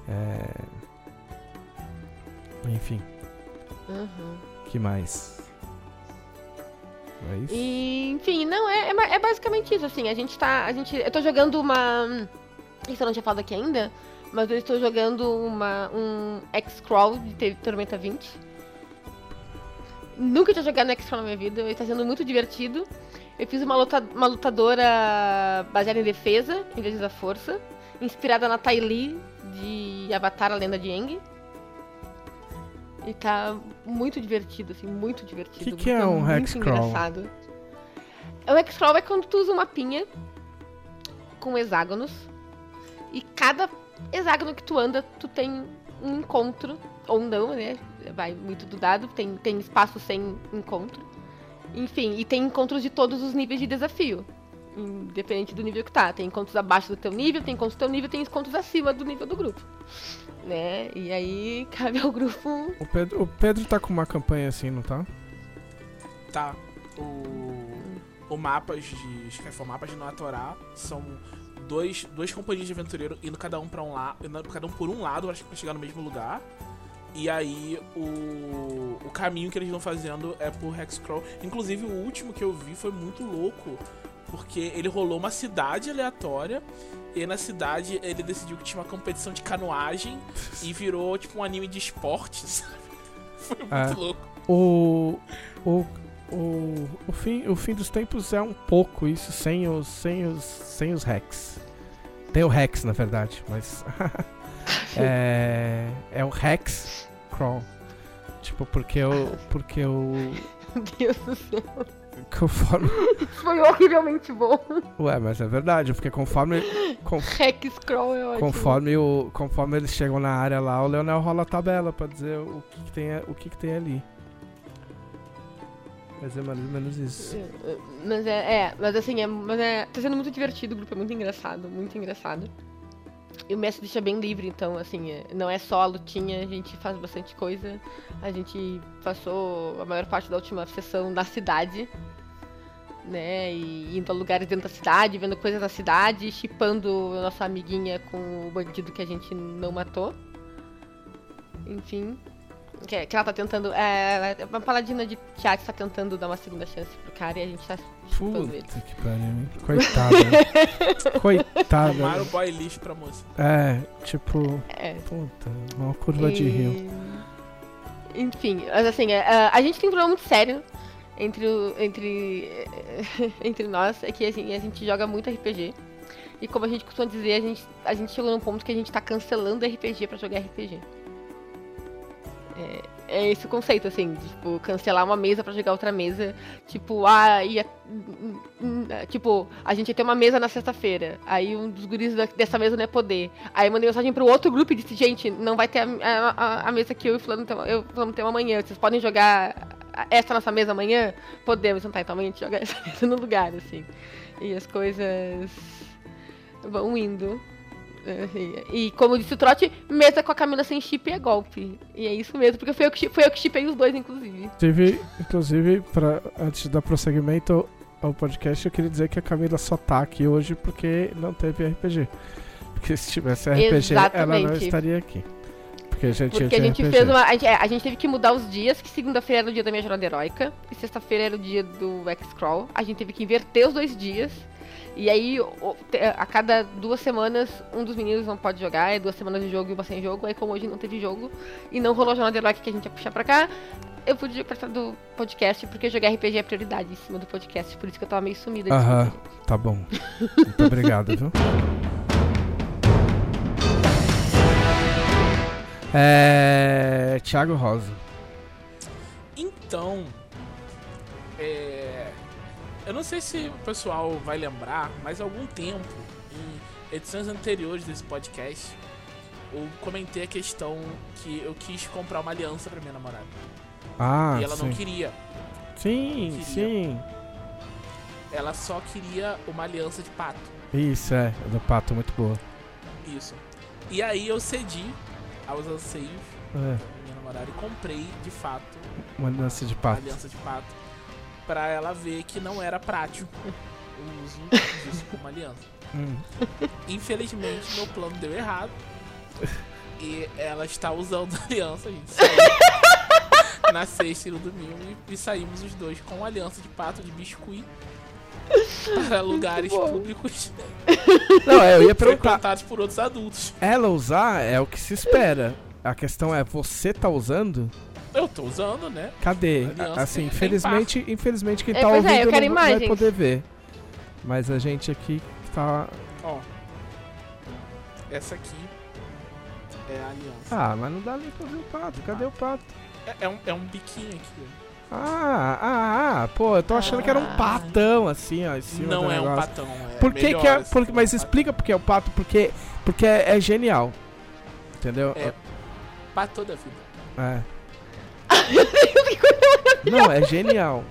É... Enfim,
Uhum.
que mais? É isso?
E, enfim, não, é, é, é basicamente isso, assim, a gente tá. A gente, eu tô jogando uma. Isso eu não tinha falado aqui ainda, mas eu estou jogando uma, um X-Crawl de Tormenta 20. Nunca tinha jogado no X-Crawl na minha vida, está sendo muito divertido. Eu fiz uma, luta, uma lutadora baseada em defesa, em vez da força, inspirada na Tai de Avatar, a Lenda de Aang. E tá muito divertido, assim, muito divertido.
Que que é um
muito
Hexcrawl?
engraçado. O Hexcrawl é quando tu usa uma pinha com hexágonos e cada hexágono que tu anda, tu tem um encontro, ou não, né? Vai muito do dado, tem, tem espaço sem encontro. Enfim, e tem encontros de todos os níveis de desafio. Independente do nível que tá. Tem encontros abaixo do teu nível, tem encontros do teu nível, tem encontros acima do nível do grupo. Né? E aí cabe ao grupo.
O Pedro, o Pedro tá com uma campanha assim, não tá?
Tá. O, o mapas de. Acho que foi mapas de Noatorá são dois, duas companhias de aventureiro indo cada um para um lado. Cada um por um lado, acho que pra chegar no mesmo lugar. E aí o, o caminho que eles vão fazendo é por Hexcrawl. Inclusive o último que eu vi foi muito louco. Porque ele rolou uma cidade aleatória. E na cidade ele decidiu que tinha uma competição de canoagem. e virou tipo um anime de esportes. Foi muito
É.
louco.
O. O. O, o, fim, o fim dos tempos é um pouco isso sem os, sem os, sem os hacks. Tem o Rex, na verdade, mas. é. É o Rex Crawl. Tipo, porque eu. Porque eu.
Meu Deus do céu.
Conforme.
Foi horrivelmente bom.
Ué, mas é verdade, porque conforme. con-
Hexcrawl é ótimo.
conforme, o, conforme eles chegam na área lá, o Leonel rola a tabela pra dizer o que, que tem, o que, que tem ali. Mas é mais ou menos isso.
Mas é, é, mas assim, é, mas é, tá sendo muito divertido, o grupo é muito engraçado, muito engraçado. E o mestre deixa bem livre, então, assim, é, não é só a lutinha, a gente faz bastante coisa. A gente passou a maior parte da última sessão na cidade, né? E indo a lugares dentro da cidade, vendo coisas na cidade, chipando a nossa amiguinha com o bandido que a gente não matou. Enfim. Que, que ela tá tentando. É, uma paladina de teatro tá tentando dar uma segunda chance pro cara e a gente tá chipando ele.
Puta que pariu? Coitada. Coitada.
Tomaram o boy lixo pra moça.
É, tipo,
É.
puta, uma curva de rio.
E- Enfim, mas assim, é, a, a gente tem um problema muito sério entre, o- entre, entre nós, é que assim, a gente joga muito RPG. E como a gente costuma dizer, a gente, a gente chegou num ponto que a gente tá cancelando RPG pra jogar RPG. É, é esse conceito, assim, de, tipo, cancelar uma mesa pra jogar outra mesa. Tipo, ah, ia. Tipo, a gente ia ter uma mesa na sexta-feira. Aí um dos guris da- dessa mesa não ia poder. Aí mandei mensagem pro outro grupo e disse, gente, não vai ter a, a- a- mesa que eu e fulano tem- amanhã. Vocês podem jogar essa nossa mesa amanhã? Podemos, então tá, então amanhã a gente joga essa mesa no lugar, assim. E as coisas vão indo. E, como disse o Trote, meta com a Camila sem chip é golpe. E é isso mesmo, porque foi eu que, foi eu que chipei os dois, inclusive.
Tive, inclusive, pra, antes de dar prosseguimento ao podcast, eu queria dizer que a Camila só tá aqui hoje porque não teve RPG. Porque se tivesse RPG, ela não
Exatamente.
estaria aqui. Porque a gente
Porque a gente
RPG.
fez uma. A gente, a gente teve que mudar os dias, que segunda-feira era o dia da minha jornada heróica, e sexta-feira era o dia do X-Crawl. A gente teve que inverter os dois dias. E aí, a cada duas semanas, um dos meninos não pode jogar, é duas semanas de jogo e uma sem jogo. Aí, como hoje não teve jogo e não rolou a jornada heróica que a gente ia puxar pra cá, eu pude participar do podcast, porque jogar RPG é prioridade em cima do podcast. Por isso que eu tava meio sumida.
Aham. Tá bom. Muito obrigado, viu? É. Thiago Rosa.
Então, é, eu não sei se o pessoal vai lembrar, mas algum tempo, em edições anteriores desse podcast, eu comentei a questão que eu quis comprar uma aliança pra minha namorada.
Ah,
e ela
sim.
não queria.
Sim,
queria.
sim.
Ela só queria uma aliança de pato.
Isso, é. Do pato, muito boa.
Isso. E aí eu cedi aos anseios
É,
da minha namorada e comprei, de fato,
uma aliança de pato.
aliança de pato. Pra ela ver que não era prático o uso disso como aliança.
Hum.
Infelizmente, meu plano deu errado. E ela está usando a aliança, a gente saiu na sexta e no domingo e, e saímos os dois com aliança de pato de biscuit para lugares públicos
Não, é, eu ia perguntar.
por outros adultos.
Ela usar é o que se espera. A questão é, você tá usando?
Eu tô usando, né?
Cadê?
Aliança
Assim, infelizmente, infelizmente quem
É,
tá
é, eu
ouvindo
quero
não vai
imagens.
poder ver. Mas a gente aqui tá.
Ó. Essa aqui é a aliança.
Ah, mas não dá nem pra ver o pato. Cadê o pato?
É, é um, é um biquinho aqui. ó.
Ah, ah, ah, pô, eu tô achando que era um
Ah.
patão, assim, ó, em cima
Não
do
é um patão. É
Por que que é.
assim,
Por,
é um
mas
patão.
explica porque é o pato, porque, porque é, é genial. Entendeu?
É. Pato da vida.
É. Não, é genial.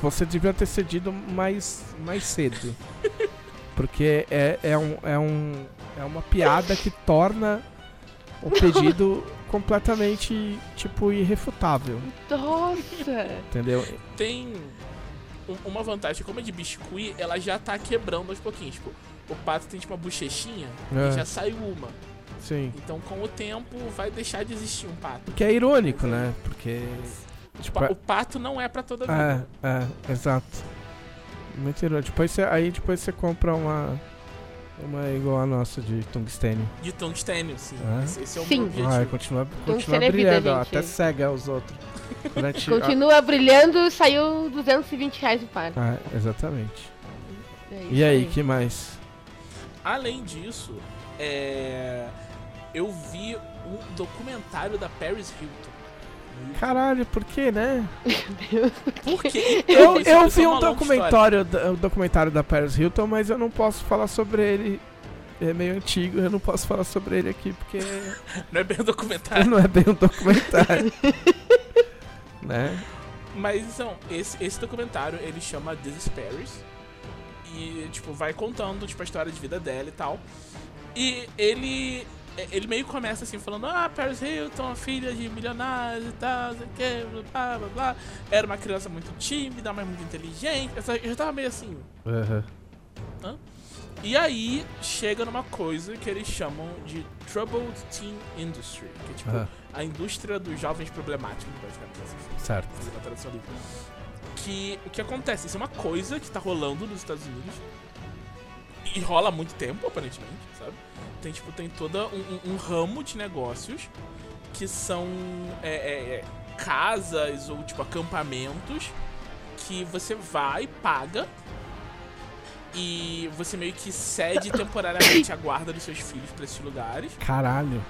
Você devia ter cedido mais, mais cedo. Porque é, é, um, é, um, é uma piada que torna o pedido completamente, tipo, irrefutável.
Nossa!
Entendeu?
tem um- uma vantagem, como é de biscuit, ela já tá quebrando aos pouquinhos. Tipo, o pato tem tipo uma bochechinha
É.
e já saiu uma.
Sim.
Então com o tempo vai deixar de existir um pato.
Que é irônico, né? Porque.
Tipo,
é-
o pato não é pra toda a
É,
vida.
é, exato. Muito irônico. Depois você, aí depois você compra uma. Uma igual a nossa de tungstênio.
De tungstênio, sim.
É.
Esse, esse é o
Sim.
meu objetivo.
Vai, continua, continua
Tungstênio é vida,
brilhando, ó,
gente.
até cega os outros. Durante,
Continua brilhando, saiu 220 reais o par.
ah, exatamente.
É
E
isso
aí, que mais?
Além disso, é... eu vi um documentário da Paris Hilton.
Caralho, por que, né?
Porque
Eu,
isso-
eu
isso é
vi um documentário, da- um documentário da Paris Hilton, mas eu não posso falar sobre ele. É meio antigo, eu não posso falar sobre ele aqui porque.
Não é bem um documentário.
não é bem um documentário. né?
Mas então, esse, esse documentário ele chama This is Paris. E, tipo, vai contando tipo, a história de vida dela e tal. E ele. Ele meio começa assim, falando: Ah, Paris Hilton, filha de milionários e tal, não sei o que, blá blá blá. Era uma criança muito tímida, mas muito inteligente. Eu já tava meio assim.
Aham.
E aí chega numa coisa que eles chamam de Troubled Teen Industry, que é tipo
Aham.
a indústria dos jovens problemáticos, praticamente assim
Certo.
uma tradução livre. Que o que acontece? Isso é uma coisa que tá rolando nos Estados Unidos. E rola há muito tempo, aparentemente? Tem, tipo, tem todo um, um- um ramo de negócios que são é, é, é, casas ou, tipo, acampamentos que você vai, paga e você meio que cede temporariamente a guarda dos seus filhos pra esses lugares.
Caralho.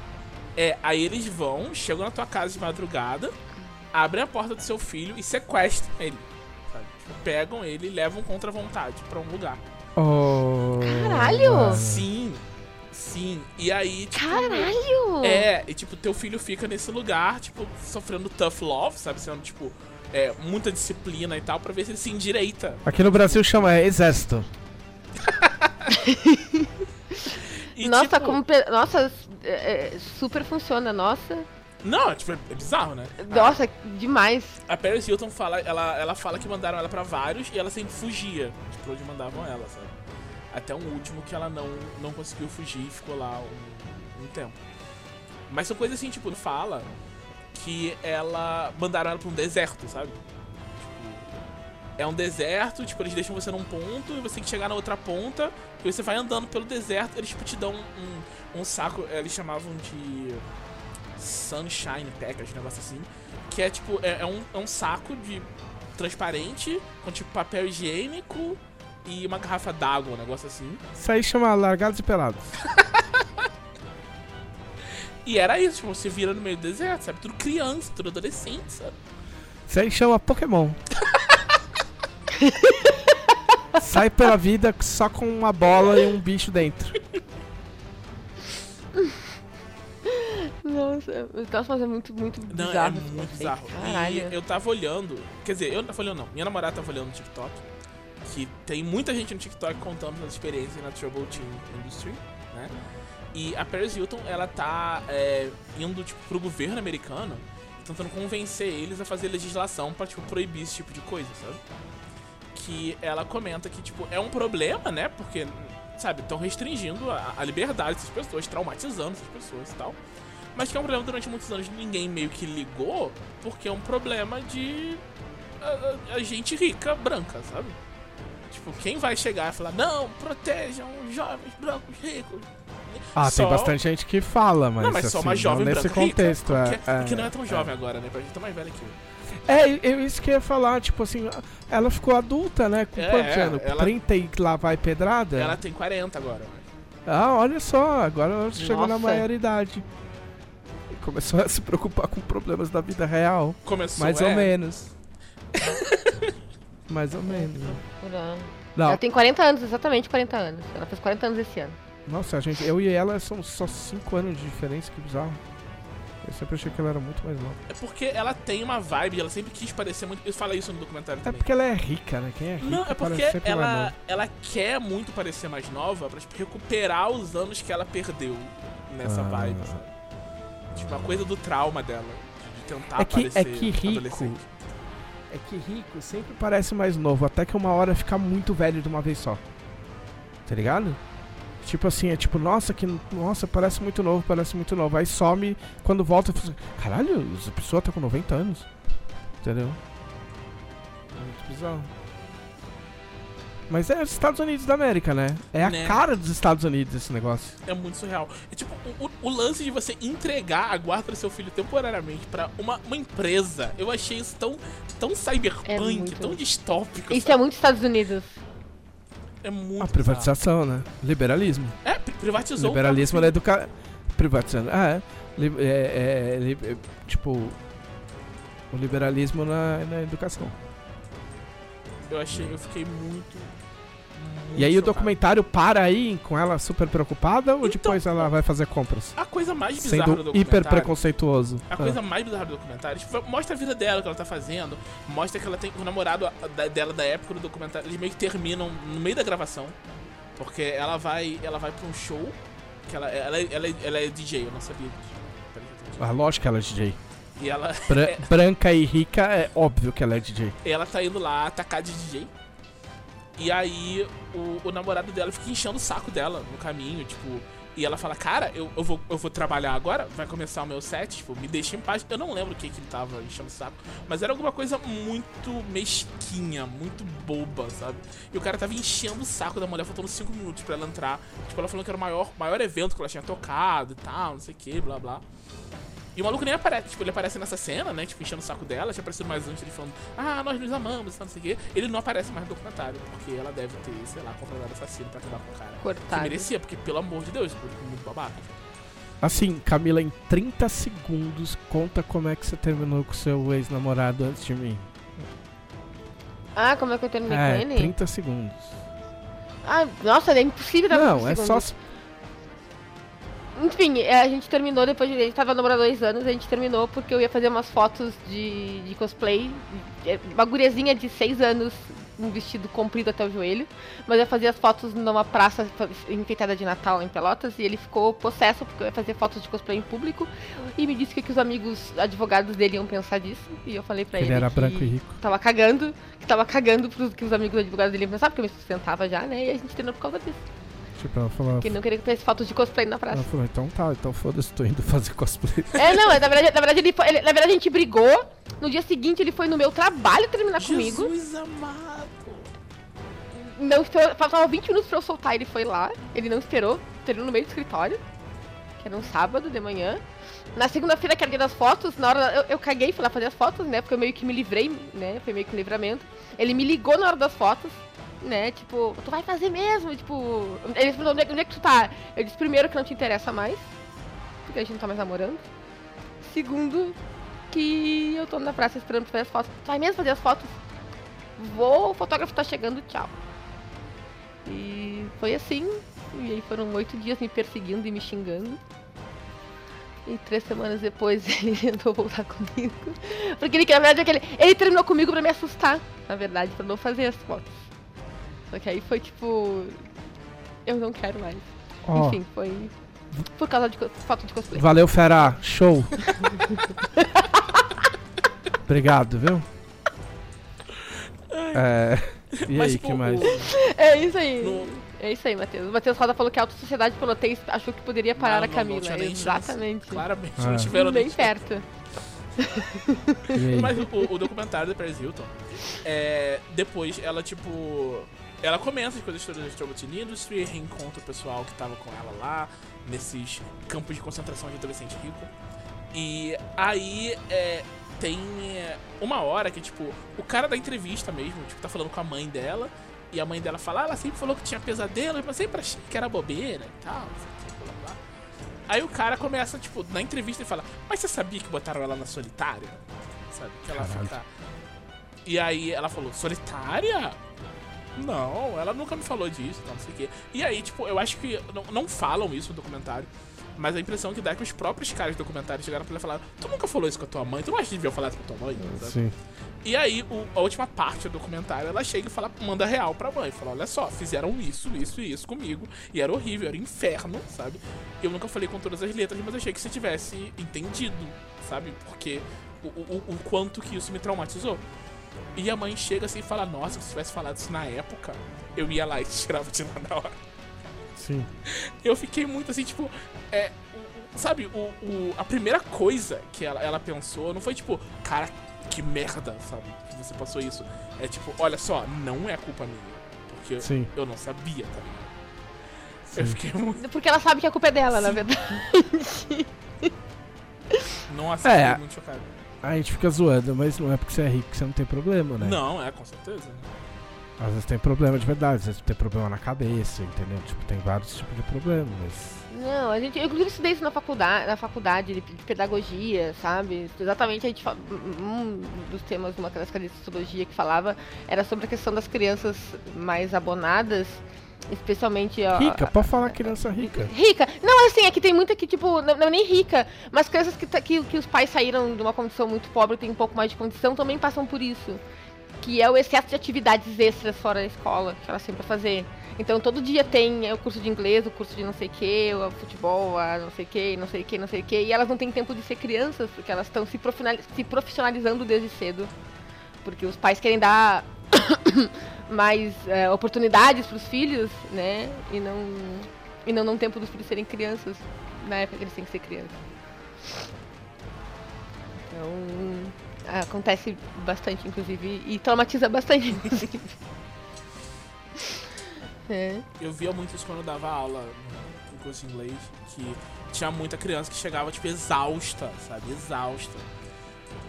É, aí eles vão, chegam na tua casa de madrugada, abrem a porta do seu filho e sequestram ele. sabe? Tipo, pegam ele e levam contra a vontade pra um lugar.
Oh,
Caralho!
Sim, sim. E aí, tipo.
Caralho!
É, e tipo, teu filho fica nesse lugar, tipo, sofrendo tough love, sabe? Sendo, tipo, é, muita disciplina e tal, pra ver se ele se endireita.
Aqui no Brasil chama é, exército.
E,
nossa,
tipo,
como. pe- Nossa, é, é, super funciona, nossa.
Não, tipo, é bizarro, né?
Nossa, demais.
A Paris Hilton fala, ela, ela fala que mandaram ela pra vários e ela sempre fugia de pra onde mandavam ela, sabe? Até um último que ela não, não conseguiu fugir e ficou lá um, um tempo. Mas são coisas assim, tipo, fala que ela mandaram ela pra um deserto, sabe? Tipo, é um deserto, tipo, eles deixam você num ponto e você tem que chegar na outra ponta e você vai andando pelo deserto, eles tipo, te dão um, um saco, eles chamavam de Sunshine Package, um negócio assim. Que é tipo, é, é um, é um saco de transparente com tipo papel higiênico e uma garrafa d'água, um negócio assim.
Isso aí chama Largados e Pelados.
E era isso, tipo, você vira no meio do deserto, sabe? Tudo criança, tudo adolescente, sabe?
Isso aí chama Pokémon. Sai pela vida só com uma bola e um bicho dentro.
Nossa, nossa, mas é muito, muito
Não,
bizarro.
é muito bizarro.
Caralho.
E eu tava olhando, quer dizer, eu não tava olhando não, minha namorada tava olhando no TikTok, que tem muita gente no TikTok contando suas experiências na Trouble Team Industry, né? E a Paris Hilton, ela tá é, indo, tipo, pro governo americano, tentando convencer eles a fazer legislação pra, tipo, proibir esse tipo de coisa, sabe? Que ela comenta que, tipo, é um problema, né? Porque, sabe, estão restringindo a, a liberdade dessas pessoas, traumatizando essas pessoas e tal. Mas que é um problema durante muitos anos ninguém meio que ligou, porque é um problema de a, a- a gente rica branca, sabe? Tipo, quem vai chegar e falar, não, protejam os jovens brancos ricos.
Ah,
Só-
tem bastante gente que fala, mas,
não, mas só
assim,
uma jovem
nesse contexto.
rica.
é,
que,
é,
que não é tão jovem agora, né? Pra gente tá mais velha que eu.
É, eu isso que eu ia falar, tipo assim, ela ficou adulta, né? Com
É,
quantos anos?
ela-
30 e lá vai pedrada?
Ela tem 40 agora.
Ah, olha só, agora ela chegou na maioridade. E começou a se preocupar com problemas da vida real.
Começou,
Mais
é,
ou menos. Mais ou menos. né?
Por ano.
Não,
Ela tem 40 anos, exatamente 40 anos. Ela fez 40 anos esse ano.
nossa, a gente, eu e ela são só 5 anos de diferença, que bizarro. Eu sempre achei que ela era muito mais nova.
É porque ela tem uma vibe, ela sempre quis parecer muito. Eu falo isso no documentário
É
também.
porque ela é rica, né? Quem é rico
Não, é porque ela, ela quer muito parecer mais nova pra tipo, recuperar os anos que ela perdeu nessa
Ah.
vibe, sabe? Tipo, a coisa do trauma dela. De tentar
É que- é
parecer
que rico-
adolescente.
É que rico sempre parece mais novo, até que uma hora fica muito velho de uma vez só. Tá ligado? Tipo assim, é tipo, nossa, que. Nossa, parece muito novo, parece muito novo. Aí some, quando volta, fica, caralho, essa pessoa tá com 90 anos. Entendeu? É muito bizarro. Mas é os Estados Unidos da América, né? É a
Né?
cara dos Estados Unidos esse negócio.
É muito surreal. É tipo, o, o lance de você entregar a guarda do seu filho temporariamente pra uma, uma empresa, eu achei isso tão, tão cyberpunk,
É muito.
tão distópico.
Isso
sabe?
é muito Estados Unidos.
É muito
A privatização, né? Liberalismo.
bizarro. É, pri- privatizou.
Liberalismo na educação. Privatizando. Ah, é. Li- é, é, li- é, Tipo. O liberalismo na, na educação.
Eu achei, eu fiquei muito.
E aí o documentário para aí com ela super preocupada ou
Então,
depois ela vai fazer compras?
A coisa mais bizarra do
Sendo
documentário.
hiper preconceituoso.
A coisa mais bizarra do documentário tipo, mostra a vida dela, o que ela tá fazendo, mostra que ela tem o namorado dela da época do documentário. Eles meio que terminam no meio da gravação. Porque ela vai. Ela vai pra um show. Que ela, ela, ela, ela é DJ, eu não sabia
Ah, lógico que ela é DJ.
E ela,
Bran- Branca e rica, é óbvio que ela é DJ.
ela tá indo lá atacar de DJ. E aí o, o namorado dela fica enchendo o saco dela no caminho, tipo. E ela fala, cara, eu, eu, vou, eu vou trabalhar agora, vai começar o meu set, tipo, me deixa em paz. Eu não lembro o que, que ele tava enchendo o saco, mas era alguma coisa muito mesquinha, muito boba, sabe? E o cara tava enchendo o saco da mulher, faltando 5 minutos pra ela entrar. Tipo, ela falando que era o maior, maior evento que ela tinha tocado e tal, não sei o que, blá blá. E o maluco nem aparece, tipo, ele aparece nessa cena, né? Tipo, enchendo o saco dela, tinha aparecido mais antes ele falando, ah, nós nos amamos, não sei o quê. Ele não aparece mais no documentário, porque ela deve ter, sei lá, contratado assassino pra acabar com o cara. Que
Cortado.
merecia, porque, pelo amor de Deus, foi muito babaca.
Assim, Camila, em 30 segundos, conta como é que você terminou com seu ex-namorado antes de mim.
Ah, como é que eu terminei
É,
com ele?
30 segundos.
Ah, nossa, é impossível dar
Não,
30
é só.
Enfim, é, a gente terminou depois de. A gente tava namorando dois anos, a gente terminou porque eu ia fazer umas fotos de, de cosplay. É, Uma de seis anos um vestido comprido até o joelho, mas eu fazia as fotos numa praça enfeitada de Natal em Pelotas e ele ficou possesso porque eu ia fazer fotos de cosplay em público e me disse que, que os amigos advogados dele iam pensar disso e eu falei pra
Ele
ele,
era branco e rico.
tava cagando, que tava cagando pros que os amigos advogados dele iam pensar, porque eu me sustentava já, né? E a gente treinou por causa disso.
Tipo, ela falou,
Porque ele não queria que tivesse fotos de cosplay na praça.
ela falou, então tá, então foda-se, tô indo fazer cosplay.
É, não, na verdade, na verdade, ele foi, ele- na verdade a gente brigou. No dia seguinte ele foi no meu trabalho terminar comigo.
Jesus amado.
Não esperou, faltava 20 minutos pra eu soltar, ele foi lá. Ele não esperou, terminou no meio do escritório. Que era um sábado de manhã. Na segunda-feira, que era dia das fotos, na hora. Eu, eu caguei e fui lá fazer as fotos, né? Porque eu meio que me livrei, né? Foi meio que um livramento. Ele me ligou na hora das fotos, né? Tipo, tu vai fazer mesmo? Tipo. Ele perguntou onde é, onde é que tu tá? Eu disse primeiro que não te interessa mais. Porque a gente não tá mais namorando. Segundo, que eu tô na praça esperando pra fazer as fotos. Tu vai mesmo fazer as fotos? Vou, o fotógrafo tá chegando, tchau. E foi assim. E aí foram oito dias me perseguindo e me xingando. E três semanas depois ele tentou voltar comigo. Porque ele, na verdade, é ele, ele terminou comigo pra me assustar, na verdade, pra não fazer as fotos. Só que aí foi tipo. Eu não quero mais.
Ó,
Enfim, foi. Por causa de foto de cosplay.
valeu, Fera, show. Obrigado, viu? É, e
Mas,
aí,
tipo,
que mais?
É isso aí.
No-
É isso aí, Matheus. O Matheus Roda falou que a Auto Sociedade Pelotense achou que poderia parar
Não,
a
não,
Camila.
não tinha nem chance.
Exatamente.
Claramente,
Ah.
não tiveram nem
Bem perto.
Mas o, o documentário da Paris Hilton, é, depois ela, tipo. Ela começa as coisas todas da Strobot Industry, reencontra o pessoal que tava com ela lá, nesses campos de concentração de adolescente rico. E aí é, tem uma hora que, tipo, o cara da entrevista mesmo, tipo, tá falando com a mãe dela, e a mãe dela fala, ah, ela sempre falou que tinha pesadelo, mas sempre achei que era bobeira e tal, blá, blá. Aí o cara começa, tipo, na entrevista ele fala, mas você sabia que botaram ela na solitária? Sabe? Que ela
Caralho.
fica. E aí ela falou, solitária? Não, ela nunca me falou disso, não sei o quê. E aí, tipo, eu acho que não, não falam isso no documentário. Mas a impressão que dá é que os próprios caras do documentário chegaram pra ela e falaram: Tu nunca falou isso com a tua mãe? Tu não acha que devia falar isso com a tua mãe? sabe?
Sim.
E aí, o- a última parte do documentário, ela chega e fala, manda real pra mãe. Fala, olha só, fizeram isso, isso e isso comigo. E era horrível, era inferno, sabe? Eu nunca falei com todas as letras, mas achei que você tivesse entendido, sabe? Porque o, o, o quanto que isso me traumatizou. E a mãe chega assim e fala, nossa, se você tivesse falado isso na época, eu ia lá e tirava de lá na hora.
Sim.
Eu fiquei muito assim, tipo, é. Sabe, o, o- a primeira coisa que ela, ela pensou não foi tipo, cara, que merda, sabe? Que você passou isso. É tipo, olha só, não é culpa minha. Porque
Sim.
eu não sabia, tá ligado? Eu fiquei muito.
Porque ela sabe que a culpa é dela, na
Sim.
verdade.
Nossa,
É.
fiquei muito chocado.
A gente fica zoando, mas não é porque você é rico que você não tem problema, né?
Não, é, com certeza.
Às vezes tem problema de verdade, às vezes tem problema na cabeça, entendeu? Tipo, tem vários tipos de problema, mas.
Não, a gente, eu inclusive estudei isso na faculdade, na faculdade de, de pedagogia, sabe? Exatamente a gente um dos temas de uma das cadeiras de sociologia que falava era sobre a questão das crianças mais abonadas, especialmente a,
Rica, pode falar criança rica.
Rica. Não, assim, é que tem muita que, tipo, não, não é nem rica, mas crianças que, tá- que, que os pais saíram de uma condição muito pobre e têm um pouco mais de condição também passam por isso. Que é o excesso de atividades extras fora da escola, que elas sempre fazer. Então todo dia tem é, o curso de inglês, o curso de não sei o que, o futebol, a não sei o que, não sei o que, não sei o que, e elas não têm tempo de ser crianças, porque elas estão se profissionalizando desde cedo. Porque os pais querem dar mais é, oportunidades para os filhos, né? E não, e não dão tempo dos filhos serem crianças na época que eles têm que ser crianças. Então, acontece bastante, inclusive, e traumatiza bastante. É.
Eu via muito isso quando eu dava aula no curso de inglês, que tinha muita criança que chegava, tipo, exausta, sabe? Exausta.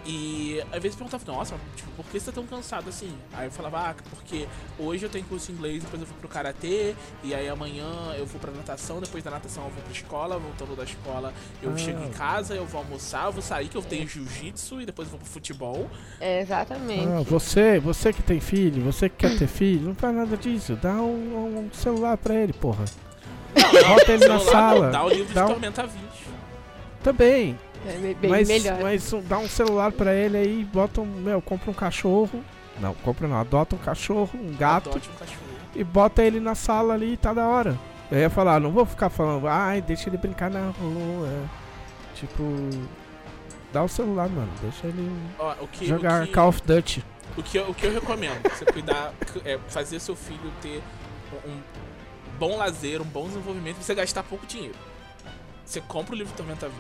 E às vezes eu perguntava, nossa, tipo, por que você tá tão cansado assim? Aí eu falava, ah, porque hoje eu tenho curso de inglês, depois eu vou pro karatê, e aí amanhã eu vou pra natação, depois da natação eu vou pra escola, voltando da escola eu
Ah.
chego em casa, eu vou almoçar, eu vou sair que eu tenho jiu-jitsu e depois eu vou pro futebol.
É, exatamente.
Ah, você, você que tem filho, você que quer ter filho, não faz nada disso. Dá um, um celular pra ele, porra. Bota ele na sala.
Dá o livro
Dá
de
um-
Tormenta 20.
Também.
É bem bem
mas,
melhor.
mas dá um celular pra ele aí, bota um. Meu, compra um cachorro Não, compra não. Adota um cachorro, um gato
Adote um cachorro.
e bota ele na sala ali e tá da hora. Eu ia falar, não vou ficar falando, ai, deixa ele brincar na rua. Tipo, dá o celular, mano. Deixa ele
Ó, o que,
jogar
o que,
Call of Duty.
O que, eu, o que eu recomendo, você cuidar, é fazer seu filho ter um bom lazer, um bom desenvolvimento, você gastar pouco dinheiro. Você compra o livro Tormenta 20,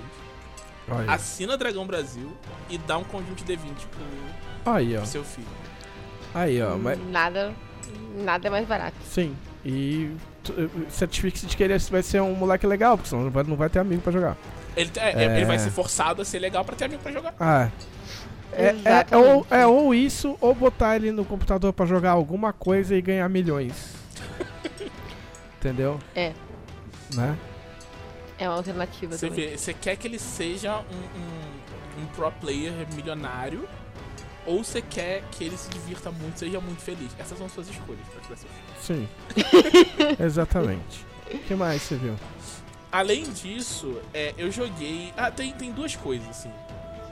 Olha.
assina Dragão Brasil e dá um conjunto de D20 pro,
Aí, ó.
pro seu filho.
Aí, ó. Mas,
Nada, nada é mais barato.
sim. E eh, certifique-se de que ele vai ser um moleque legal, porque senão não vai, não vai ter amigo pra jogar.
Ele, é,
É.
ele vai ser forçado a ser legal pra ter amigo pra jogar.
Ah. É, é, é, ou, é ou isso, ou botar ele no computador pra jogar alguma coisa e ganhar milhões. Entendeu?
É.
Né?
É uma alternativa
Você
também.
vê, você quer que ele seja um, um, um pro player milionário ou você quer que ele se divirta muito, seja muito feliz. Essas são suas escolhas pra criar seu filho.
Sim. Exatamente. O que mais você viu?
Além disso, é, eu joguei. Ah, tem, tem duas coisas, assim.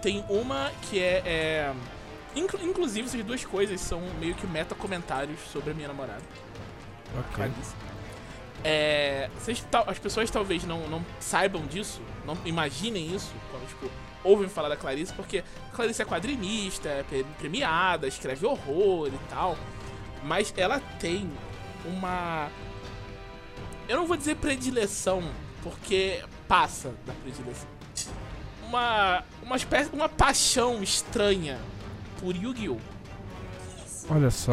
Tem uma que é. é inclu- inclusive, essas duas coisas são meio que meta comentários sobre a minha namorada.
Ok.
Clarice. É, vocês as pessoas talvez não, não saibam disso, não imaginem isso quando tipo, ouvem falar da Clarice, porque a Clarice é quadrinista, é pre- premiada, escreve horror e tal, mas ela tem uma. Eu não vou dizer predileção, porque passa da predileção. Uma, uma espécie, uma paixão estranha por Yu-Gi-Oh!
Olha só.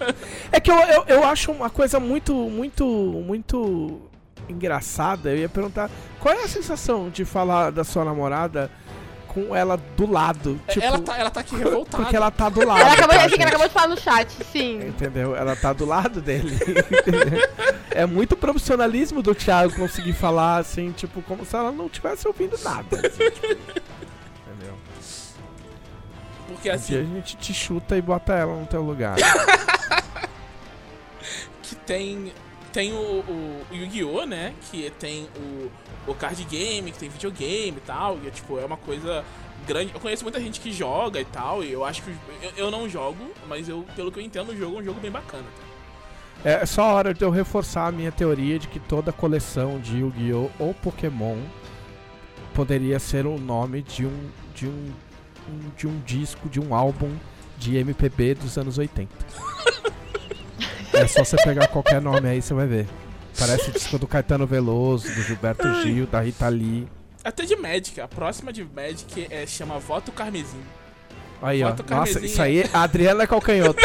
é que eu, eu, eu acho uma coisa muito, muito, muito engraçada. Eu ia perguntar qual é a sensação de falar da sua namorada com ela do lado? Tipo,
ela, tá, ela tá aqui revoltada.
porque ela tá do lado.
Ela acabou,
tá,
que ela acabou de falar no chat, sim.
Entendeu? Ela tá do lado dele. é muito profissionalismo do Thiago conseguir falar assim, tipo, como se ela não tivesse ouvindo nada. assim, tipo?
Porque
Um
assim,
dia a gente te chuta e bota ela no teu lugar.
que tem tem o, o, o Yu-Gi-Oh, né? Que tem o, o card game, que tem videogame e tal. E é, tipo, é uma coisa grande. Eu conheço muita gente que joga e tal. E eu acho que. Eu, eu não jogo, mas eu, pelo que eu entendo, o jogo é um jogo bem bacana. tá?
É só hora de eu reforçar a minha teoria de que toda coleção de Yu-Gi-Oh! ou Pokémon poderia ser o nome de um, de um, um- de um disco, de um álbum de MPB dos anos 80. é só você pegar qualquer nome aí, você vai ver. Parece disco do Caetano Veloso, do Gilberto Gil, da Rita Lee.
Até de Magic. A próxima de Magic é, chama Voto Carmesim.
Aí, ó.
Bota o
Nossa, isso aí, a Adriana é calcanhoto.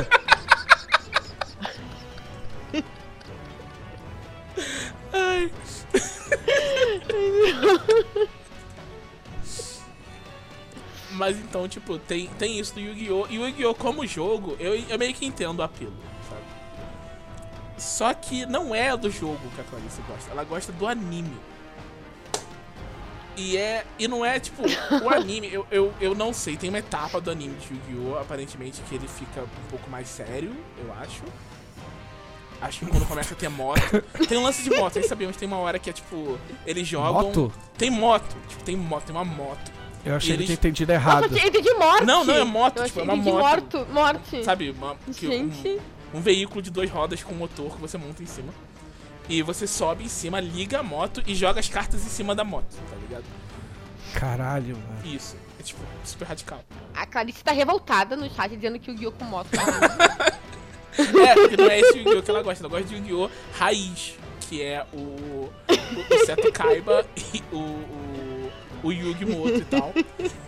Ai. Mas então, tipo, tem, tem isso do Yu-Gi-Oh! E o Yu-Gi-Oh! como jogo, eu, eu meio que entendo o apelo, sabe? Só que não é do jogo que a Clarice gosta, ela gosta do anime. E é. E não é tipo, o anime, eu, eu, eu não sei, tem uma etapa do anime de Yu-Gi-Oh! aparentemente que ele fica um pouco mais sério, eu acho. Acho que quando começa a ter moto. Tem um lance de moto, vocês sabiam? Tem uma hora que é tipo. Eles jogam.
Moto?
Tem moto. Tipo, tem moto, tem uma moto.
Eu achei
E
que
eles-
tinha entendido
Nossa,
errado.
eu entendi morte.
Não, não é moto,
Eu
tipo, é uma moto.
Morto, morte.
Sabe? Uma, que um-
Gente,
um veículo de duas rodas com motor que você monta em cima. E você sobe em cima, liga a moto e joga as cartas em cima da moto, tá ligado?
Caralho, mano.
Isso. É tipo, super radical.
a Clarice tá revoltada no chat dizendo que o Guio com moto.
É, porque não é esse Yu-Gi-Oh! que ela gosta. Ela gosta de Yu-Gi-Oh! Raiz, que é o, o, o Seto Kaiba e o, o, o Yugi Moto e tal.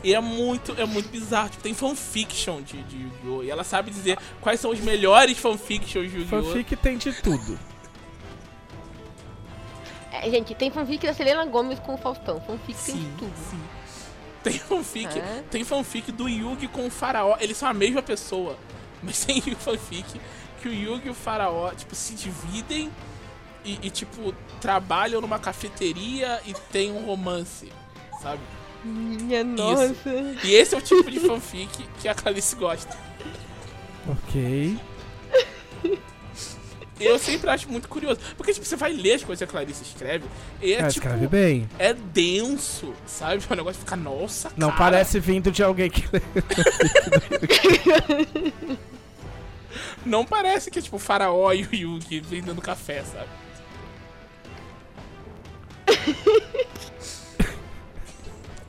E é muito, é muito bizarro. Tipo, tem fanfiction de, de Yu-Gi-Oh! E ela sabe dizer quais são os melhores fanfictions de Yu-Gi-Oh!
Fanfic tem de tudo.
É, gente, tem fanfic da Selena Gomes com o Faustão. Fanfic tem de tudo.
sim. Tem fanfic,
É.
tem fanfic do Yugi com o Faraó. Eles são a mesma pessoa. Mas tem fanfic que o Yugi e o Faraó, tipo, se dividem e, e, tipo, trabalham numa cafeteria e tem um romance, sabe?
Minha nossa.
E esse é o tipo de fanfic que a Clarice gosta.
Ok.
Eu sempre acho muito curioso. Porque, tipo, você vai ler as coisas que a Clarice escreve e é,
É,
tipo...
escreve bem.
É denso, sabe? O negócio fica, nossa,
Não
cara.
parece vindo de alguém que lê.
Não parece que é tipo o faraó e o Yugi vendendo café, sabe?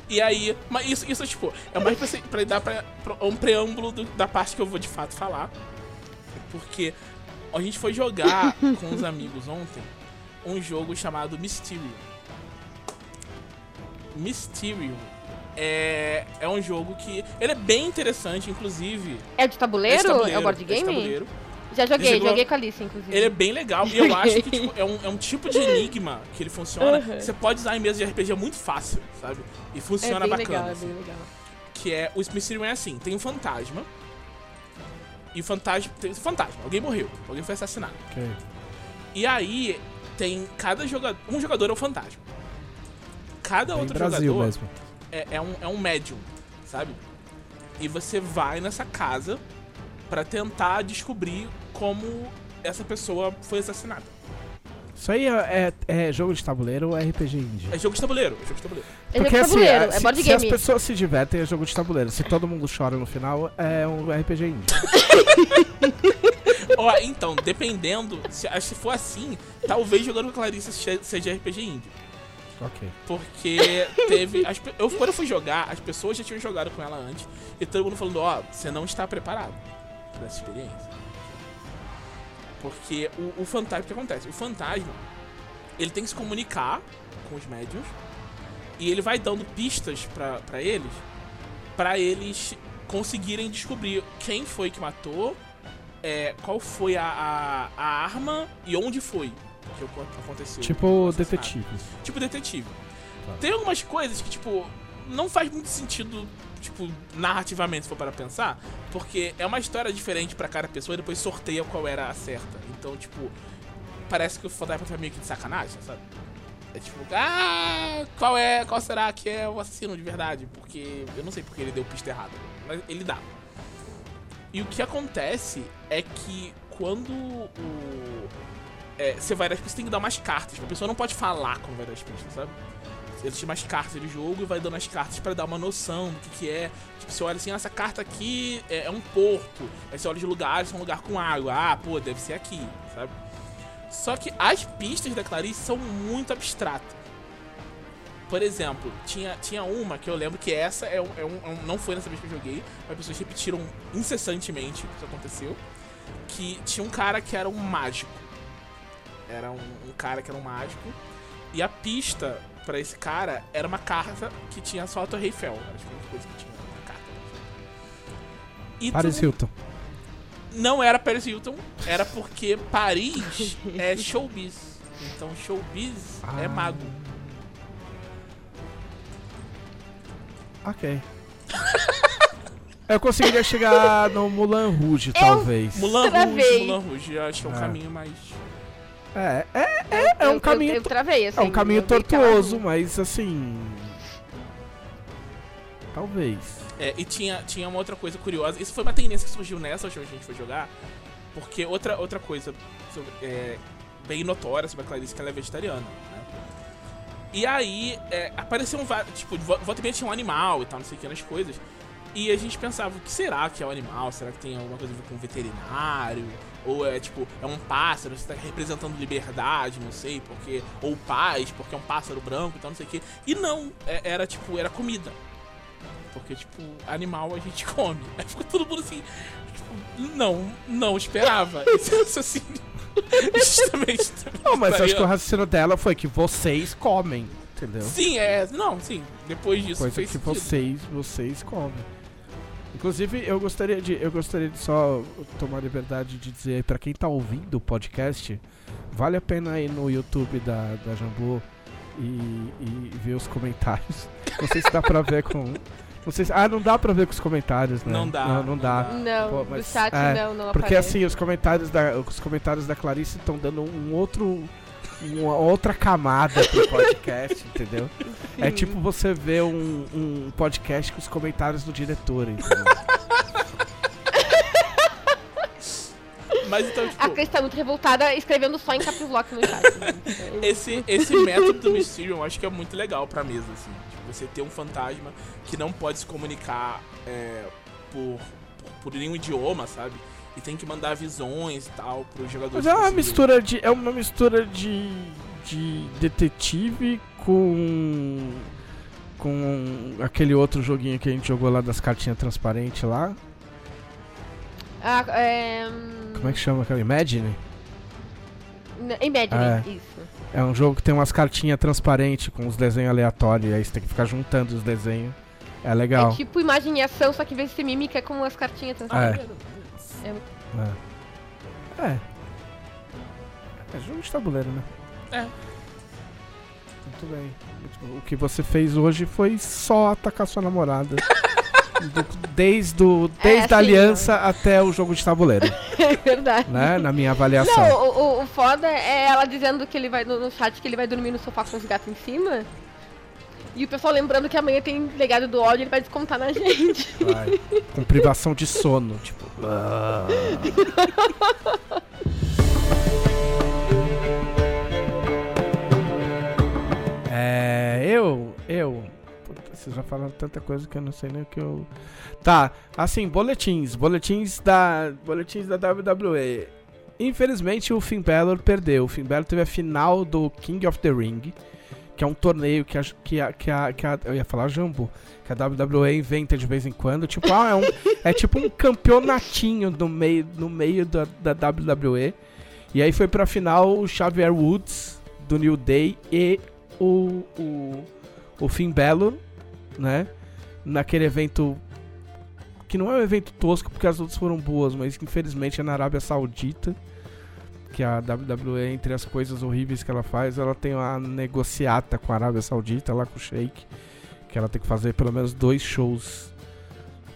E aí, mas isso, isso tipo, é mais pra, pra dar pra, pra um preâmbulo do- da parte que eu vou de fato falar. Porque a gente foi jogar com os amigos ontem um jogo chamado Mysterium. Mysterium é, é um jogo que. Ele é bem interessante, inclusive.
É de tabuleiro?
É, de tabuleiro,
É o board
é de
game?
tabuleiro.
Já joguei,
jogou-
joguei com a Alice, inclusive.
Ele é bem legal e eu acho que tipo, é, um, é um tipo de enigma que ele funciona. que Você pode usar em mesa de RPG muito fácil, sabe? E
é
funciona
bem
bacana.
legal, é
assim.
bem legal.
que é o Mysterium é assim, tem um fantasma. E o fantasma. Tem um fantasma, alguém morreu, alguém foi assassinado.
Ok.
E aí tem cada jogador. Um jogador é o fantasma. Cada
Bem
outro
Brasil
jogador
mesmo.
é, é um, é um médium, sabe? E você vai nessa casa pra tentar descobrir como essa pessoa foi assassinada.
Isso aí é, é- é jogo de tabuleiro ou é RPG indie?
É jogo de tabuleiro, é jogo de tabuleiro.
É jogo
Porque assim, é, se, se as pessoas se divertem, é jogo de tabuleiro. Se todo mundo chora no final, é um RPG indie.
Ó, então, dependendo, se, se for assim, talvez jogando com a Clarice se- seja RPG indie.
ok.
Porque teve. As, eu, quando eu fui jogar, as pessoas já tinham jogado com ela antes. E todo mundo falando, ó, você não está preparado pra essa experiência. Porque o, o fantasma, o que acontece? O fantasma, ele tem que se comunicar com os médiums. E ele vai dando pistas pra, pra eles. Pra eles conseguirem descobrir quem foi que matou. é, qual foi a, a, a arma e onde foi que aconteceu.
Tipo detetive.
tipo detetive.
Tá.
Tem algumas coisas que, tipo, não faz muito sentido, tipo, narrativamente, se for para pensar, porque é uma história diferente pra cada pessoa e depois sorteia qual era a certa. Então, tipo, parece que o fantasma foi meio que de sacanagem, sabe? É tipo, ah, qual é, qual será que é o assassino de verdade? Porque eu não sei porque ele deu pista errada, mas ele dá. E o que acontece é que quando o é, você vai dar as pistas, tem que dar umas cartas. A pessoa não pode falar quando vai dar as pistas, sabe? Ele tem umas cartas de jogo e vai dando as cartas pra dar uma noção do que, que é. Tipo, você olha assim, ah, essa carta aqui é, é um porto. Aí você olha de lugares, é um lugar com água. Ah, pô, deve ser aqui, sabe? Só que as pistas da Clarice são muito abstratas. Por exemplo, tinha, tinha uma que eu lembro que essa é um, é um- é um- não foi nessa vez que eu joguei, mas as pessoas repetiram incessantemente que isso aconteceu. Que tinha um cara que era um mágico. Era um, um cara que era um mágico. E a pista pra esse cara era uma carta que tinha só a Torre Eiffel. Era tipo uma coisa que tinha na carta. E
Paris
tu-
Hilton.
não era Paris Hilton, era porque Paris é showbiz. Então showbiz é
Ah.
mago.
Ok. Eu conseguiria chegar no Mulan Rouge, talvez.
Mulan. Rouge, Mulan Rouge, eu acho que é um
É.
caminho mais.
É, é, é, é um
Eu-
caminho.
Eu, eu travei, assim.
é um caminho
que ela-
tortuoso, mas assim. Talvez.
É, e tinha, tinha uma outra coisa curiosa. Isso foi uma tendência que surgiu nessa última vez que a gente foi jogar. Porque outra, outra coisa sobre- é, bem notória sobre a Clarice que ela é vegetariana, né? E aí, é, apareceu um. Tipo, volta e meia tinha um animal e tal, não sei o que nas coisas. E a gente pensava, o que será que é o animal? Será que tem alguma coisa a ver com um veterinário? Ou é tipo, é um pássaro, você tá representando liberdade, não sei, porque. Ou paz, porque é um pássaro branco e tal, não sei o que. E não, é- era tipo, era comida. Porque, tipo, animal a gente come. Aí ficou todo mundo assim. Tipo, não, não esperava esse raciocínio. Justamente.
Não, mas acho que o raciocínio dela foi que vocês comem, entendeu?
Sim, é. Não, sim. Depois disso
Coisa
fez
que
sentido.
vocês, vocês comem. Inclusive, eu gostaria de, eu gostaria de só tomar a liberdade de dizer pra quem tá ouvindo o podcast, vale a pena ir no YouTube da, da Jambu e, e ver os comentários. Não sei se dá pra ver com. Não sei se, ah, não dá pra ver com os comentários, né?
Não dá,
Não, não
não
dá.
dá.
Não,
Pô,
do
mas-
chat
é,
não, não
Porque
aparece.
assim, os comentários da, os comentários da Clarice estão dando um outro. Uma outra camada pro podcast, entendeu? É tipo você ver um, um podcast com os comentários do diretor, entendeu?
Mas então,
A
tipo,
Cris tá muito revoltada escrevendo só em caps lock no chat.
esse, esse método do Mysterium eu acho que é muito legal pra mesa, assim. Tipo, você ter um fantasma que não pode se comunicar é, por, por, por nenhum idioma, sabe? E tem que mandar visões e tal pros jogadores.
Mas é uma mistura de. É uma mistura de. de detetive com. com aquele outro joguinho que a gente jogou lá das cartinhas transparentes lá.
Ah, é...
Como é que chama aquele? Imagine?
n- Imagine,
É.
isso.
É um jogo que tem umas cartinhas transparentes com os desenhos aleatórios, e aí você tem que ficar juntando os desenhos. É legal.
É tipo imagem e ação, só que em vez de ser mímica é com as cartinhas transparentes.
É. É. É jogo de tabuleiro, né?
É.
Muito bem. O que você fez hoje foi só atacar sua namorada. Do- desde o, desde a
assim,
aliança até o jogo de tabuleiro,
É verdade.
né? Na minha avaliação.
Não, o, o- o foda é ela dizendo que ele vai no, no chat que ele vai dormir no sofá com os gatos em cima. E o pessoal lembrando que amanhã tem legado do ódio, ele vai descontar na gente.
Vai. Com privação de sono, tipo. ah. É. Eu. Eu. Vocês já falaram tanta coisa que eu não sei nem o que eu. Tá, assim, boletins. Boletins da. Boletins da WWE. Infelizmente o Finn Balor perdeu. O Finn Balor teve a final do King of the Ring. Que é um torneio que a, que a, que a, que a- Eu ia falar Jambu. Que a WWE inventa de vez em quando. Tipo, ah, é, um, é tipo um campeonatinho no meio, no meio da, da WWE. E aí foi pra final o Xavier Woods, do New Day, e o, o, o Finn Balor, né? Naquele evento. Que não é um evento tosco porque as outras foram boas, mas infelizmente é na Arábia Saudita. Que a WWE, entre as coisas horríveis que ela faz, ela tem uma negociata com a Arábia Saudita, lá com o Sheik. Que ela tem que fazer pelo menos dois shows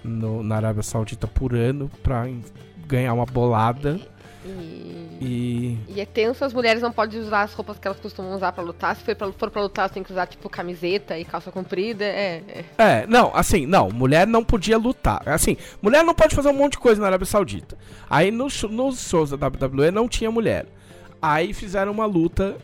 no- na Arábia Saudita por ano em- ganhar uma bolada.
E...
E.
E é tenso, as mulheres não podem usar as roupas que elas costumam usar pra lutar. Se for pra, for pra lutar, elas têm que usar, tipo, camiseta e calça comprida. É, é.
É, não, assim, não, mulher não podia lutar. Assim, mulher não pode fazer um monte de coisa na Arábia Saudita. Aí nos, sho- nos shows da WWE não tinha mulher. Aí fizeram uma luta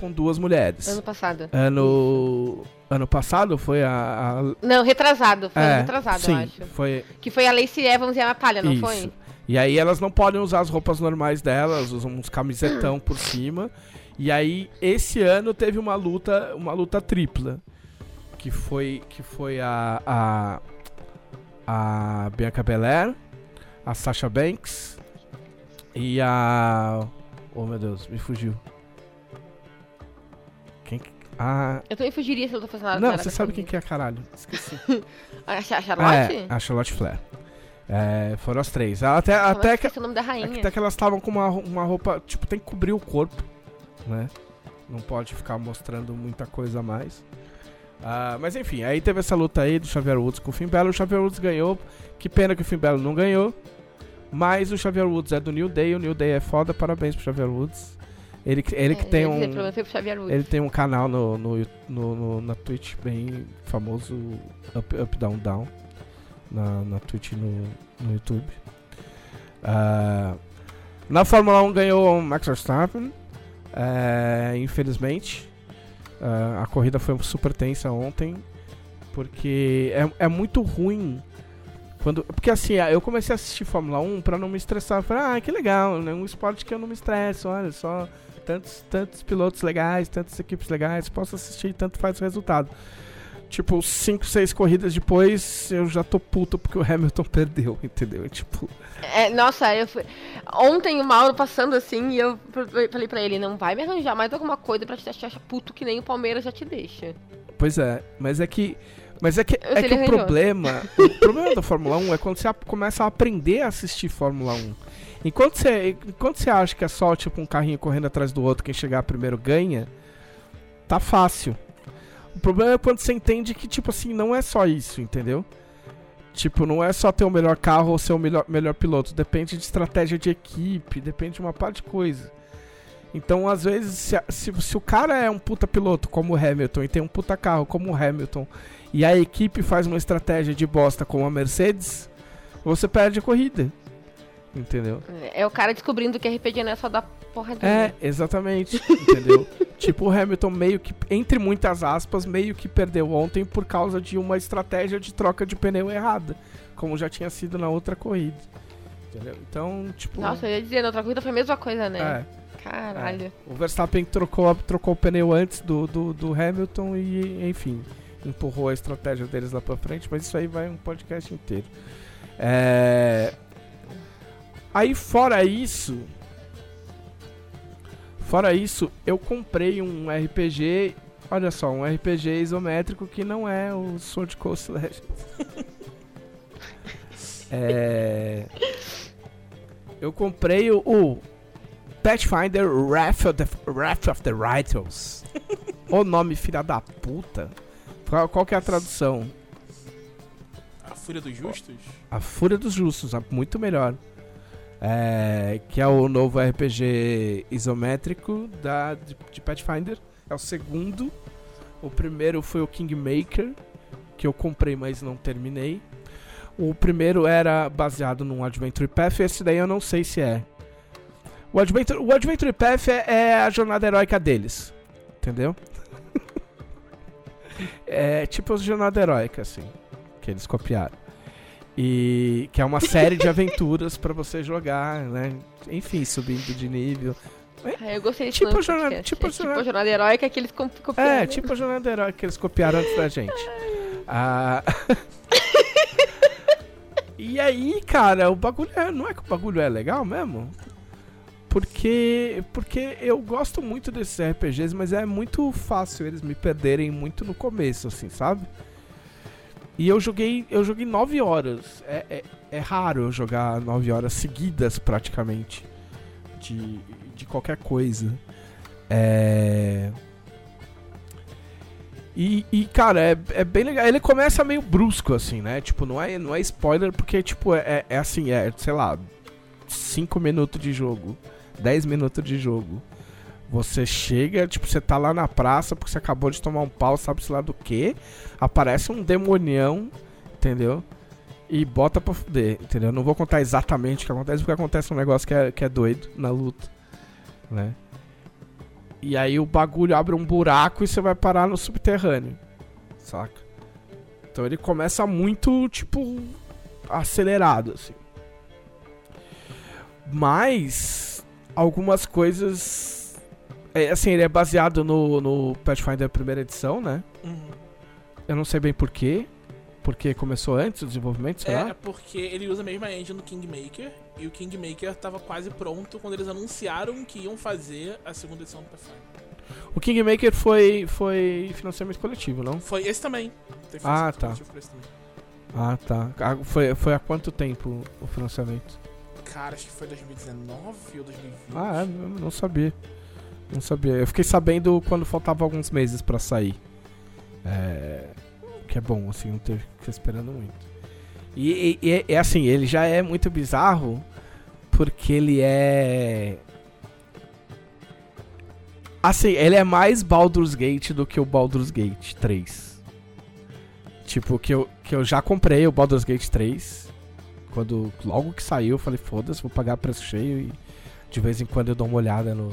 com duas mulheres.
Ano passado.
Ano. Ano passado foi a. a-
Não, retrasado. Foi ano
é,
retrasado,
sim,
eu acho.
Foi.
Que foi a Lacey Evans e a Natália, não
Isso.
foi?
E aí elas não podem usar as roupas normais delas, usam uns camisetão por cima. E aí esse ano teve uma luta, uma luta tripla, que foi que foi a a, a Bianca Belair, a Sasha Banks e a Oh meu Deus, me fugiu. Quem que- a
Eu também fugiria se eu tô fazendo nada.
Não, você sabe quem que é, caralho. Esqueci.
A Cha- Charlotte?
É, a Charlotte Flair. É, foram as três. Até, até que
o nome da
é
rainha.
que, até que elas estavam com uma, uma roupa, tipo, tem que cobrir o corpo, né? Não pode ficar mostrando muita coisa a mais. Ah, mas enfim, aí teve essa luta aí do Xavier Woods com o Finn Balor. O Xavier Woods ganhou. Que pena que o Finn Balor não ganhou. Mas o Xavier Woods é do New Day. O New Day é foda. Parabéns pro Xavier Woods. Ele, que- ele que
É,
tem
eu ia
um... Ele tem um canal no, no, no- no- na Twitch bem famoso, Up, Up Down Down, na, na Twitch e no, no YouTube. Ah, na Fórmula 1 ganhou Max Verstappen, é, infelizmente. Ah, a corrida foi super tensa ontem, porque é, é muito ruim. Quando, porque assim, eu comecei a assistir Fórmula 1 pra não me estressar. Eu falei, ah, que legal, é um esporte que eu não me estresso, olha só tantos, tantos pilotos legais, tantas equipes legais, posso assistir tanto faz o resultado. Tipo, 5, 6 corridas depois, eu já tô puto porque o Hamilton perdeu, entendeu? Tipo,
É, nossa, eu fui... ontem o Mauro passando assim e eu falei pra ele, não vai me arranjar mais alguma coisa pra te deixar puto que nem o Palmeiras já te deixa.
pois é, mas é que. Mas é que,
Eu
é que o problema. o problema da Fórmula 1 é quando você começa a aprender a assistir Fórmula 1. Enquanto você, enquanto você acha que é só tipo um carrinho correndo atrás do outro, quem chegar primeiro ganha, tá fácil. O problema é quando você entende que, tipo assim, não é só isso, entendeu? Tipo, não é só ter o melhor carro ou ser o melhor, melhor piloto. Depende de estratégia de equipe, depende de uma parte de coisa. Então, às vezes, se, se, se o cara é um puta piloto como o Hamilton e tem um puta carro como o Hamilton e a equipe faz uma estratégia de bosta como a Mercedes, você perde a corrida. Entendeu?
É o cara descobrindo que RPG não é só dar porradinha.
É, exatamente, entendeu? tipo, o Hamilton meio que, entre muitas aspas, meio que perdeu ontem por causa de uma estratégia de troca de pneu errada, como já tinha sido na outra corrida. Entendeu? Então, tipo.
Nossa, eu ia dizer, na outra corrida foi a mesma coisa, né?
é.
Caralho.
O Verstappen trocou, trocou o pneu antes do, do, do Hamilton e, enfim, empurrou a estratégia deles lá pra frente, mas isso aí vai um podcast inteiro. É... Aí, fora isso. Fora isso, eu comprei um RPG. Olha só, um RPG isométrico que não é o Sword Coast Legends. é... Eu comprei o, o Pathfinder Wrath of the, Wrath of the Rituals. o nome filha da puta. Qual, qual que é a tradução?
A Fúria dos Justos?
A Fúria dos Justos, muito melhor. É, que é o novo RPG isométrico da, de, de Pathfinder. É o segundo. O primeiro foi o Kingmaker, que eu comprei, mas não terminei. O primeiro era baseado num Adventure Path, esse daí eu não sei se é. O Adventure, o Adventure Path é, é a jornada heróica deles. Entendeu? é tipo a jornada heróica, assim. Que eles copiaram. E que é uma série de aventuras pra você jogar, né? Enfim, subindo de nível.
Ah, eu gostei desse
Tipo jornada-
podcast.
tipo
é tipo
jornada-
a jornada heróica que eles copiaram.
É, tipo a jornada heróica que eles copiaram antes da gente. Ah... e aí, cara, o bagulho é, não é que o bagulho é legal mesmo? Porque, porque eu gosto muito desses RPGs, mas é muito fácil eles me perderem muito no começo, assim, sabe? E eu joguei, eu joguei 9 horas. É, é, é raro eu jogar 9 horas seguidas, praticamente. De, de qualquer coisa. É. E, e, cara, é, é bem legal. Ele começa meio brusco, assim, né? Tipo, não é, não é spoiler, porque, tipo, é, é assim, é, sei lá, 5 minutos de jogo, 10 minutos de jogo. Você chega, tipo, você tá lá na praça porque você acabou de tomar um pau, sabe-se lá do que. Aparece um demonião, entendeu? E bota pra fuder, entendeu? Não vou contar exatamente o que acontece, porque acontece um negócio que é, que é doido na luta, né? E aí o bagulho abre um buraco e você vai parar no subterrâneo. Saca? Então ele começa muito, tipo, acelerado, assim. Mas algumas coisas. É, assim, ele é baseado no, no Pathfinder primeira edição, né?
Uhum.
Eu não sei bem porquê. Porque começou antes o desenvolvimento, sei
É, porque ele usa a mesma engine do Kingmaker. E o Kingmaker tava quase pronto quando eles anunciaram que iam fazer a segunda edição do Pathfinder.
O Kingmaker foi, foi financiamento coletivo, não?
Foi esse também.
Ah, tá.
também.
Ah, tá. Ah, Foi, foi há quanto tempo o financiamento?
Cara, acho que foi 2019 ou 2020.
Ah, é, não sabia. Não sabia. Eu fiquei sabendo quando faltava alguns meses pra sair. É. Que é bom, assim, não ter que ficar esperando muito. E, e- e assim, ele já é muito bizarro porque ele é. Assim, ele é mais Baldur's Gate do que o Baldur's Gate 3. Tipo, que eu, que eu já comprei o Baldur's Gate 3. Quando logo que saiu, eu falei, foda-se, vou pagar preço cheio e de vez em quando eu dou uma olhada no,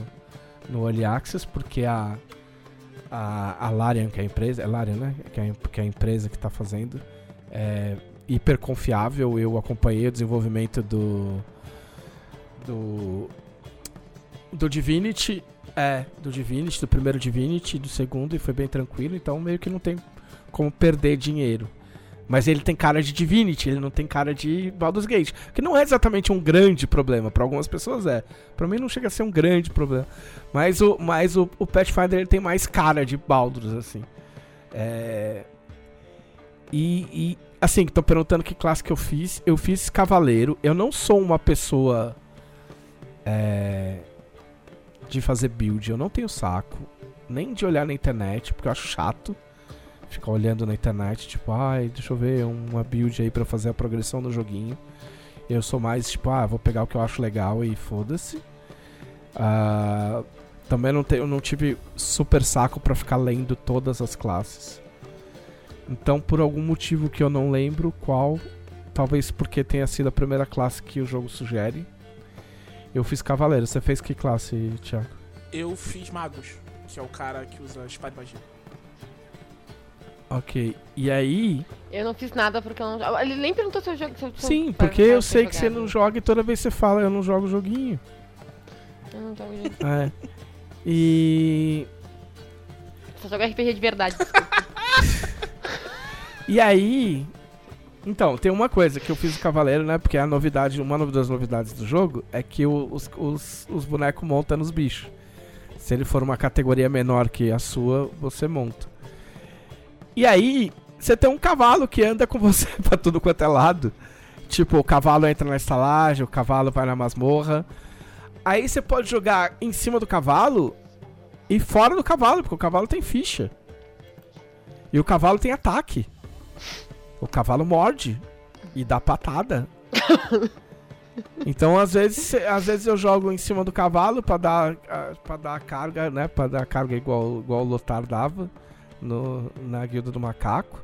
no Early Access, porque a, a, a Larian, que é a empresa, é Larian, né? Que é, que é a empresa que tá fazendo, é hiper confiável. Eu acompanhei o desenvolvimento do. do. do Divinity. É, do Divinity, do primeiro Divinity, do segundo, e foi bem tranquilo, então meio que não tem como perder dinheiro. Mas ele tem cara de Divinity, ele não tem cara de Baldur's Gate. Que não é exatamente um grande problema. Pra algumas pessoas é. Pra mim não chega a ser um grande problema. Mas o, mas o, o Pathfinder ele tem mais cara de Baldur's, assim. É... E, e, assim, estão perguntando que classe que eu fiz. Eu fiz Cavaleiro. Eu não sou uma pessoa. É... De fazer build. Eu não tenho saco. Nem de olhar na internet, porque eu acho chato ficar olhando na internet, tipo, ai, deixa eu ver uma build aí pra fazer a progressão do joguinho. Eu sou mais, tipo, ah, vou pegar o que eu acho legal e foda-se. Ah, também não, tenho, não tive super saco pra ficar lendo todas as classes. Então, por algum motivo que eu não lembro qual, talvez porque tenha sido a primeira classe que o jogo sugere, eu fiz Cavaleiro. Você fez que classe, Thiago?
Eu fiz Magos, que é o cara que usa espada e magia.
Ok. E aí.
Eu não fiz nada porque eu não. Ele nem perguntou se eu jogo. Eu, eu
Sim, porque eu
faço
sei que você não
né?
joga e toda vez você fala, eu não jogo o joguinho.
Eu não jogo jogo.
É. E.
Só jogo RPG de verdade.
E aí. Então, tem uma coisa que eu fiz o Cavaleiro, né? Porque a novidade, uma das novidades do jogo é que os, os, os bonecos montam nos bichos. Se ele for uma categoria menor que a sua, você monta. E aí, você tem um cavalo que anda com você pra tudo quanto é lado. Tipo, o cavalo entra na estalagem, o cavalo vai na masmorra. Aí você pode jogar em cima do cavalo e fora do cavalo, porque o cavalo tem ficha. E o cavalo tem ataque. O cavalo morde e dá patada. então, às vezes, às vezes eu jogo em cima do cavalo pra dar para dar carga, né, Pra dar carga igual igual o Lotar dava no, na guilda do macaco.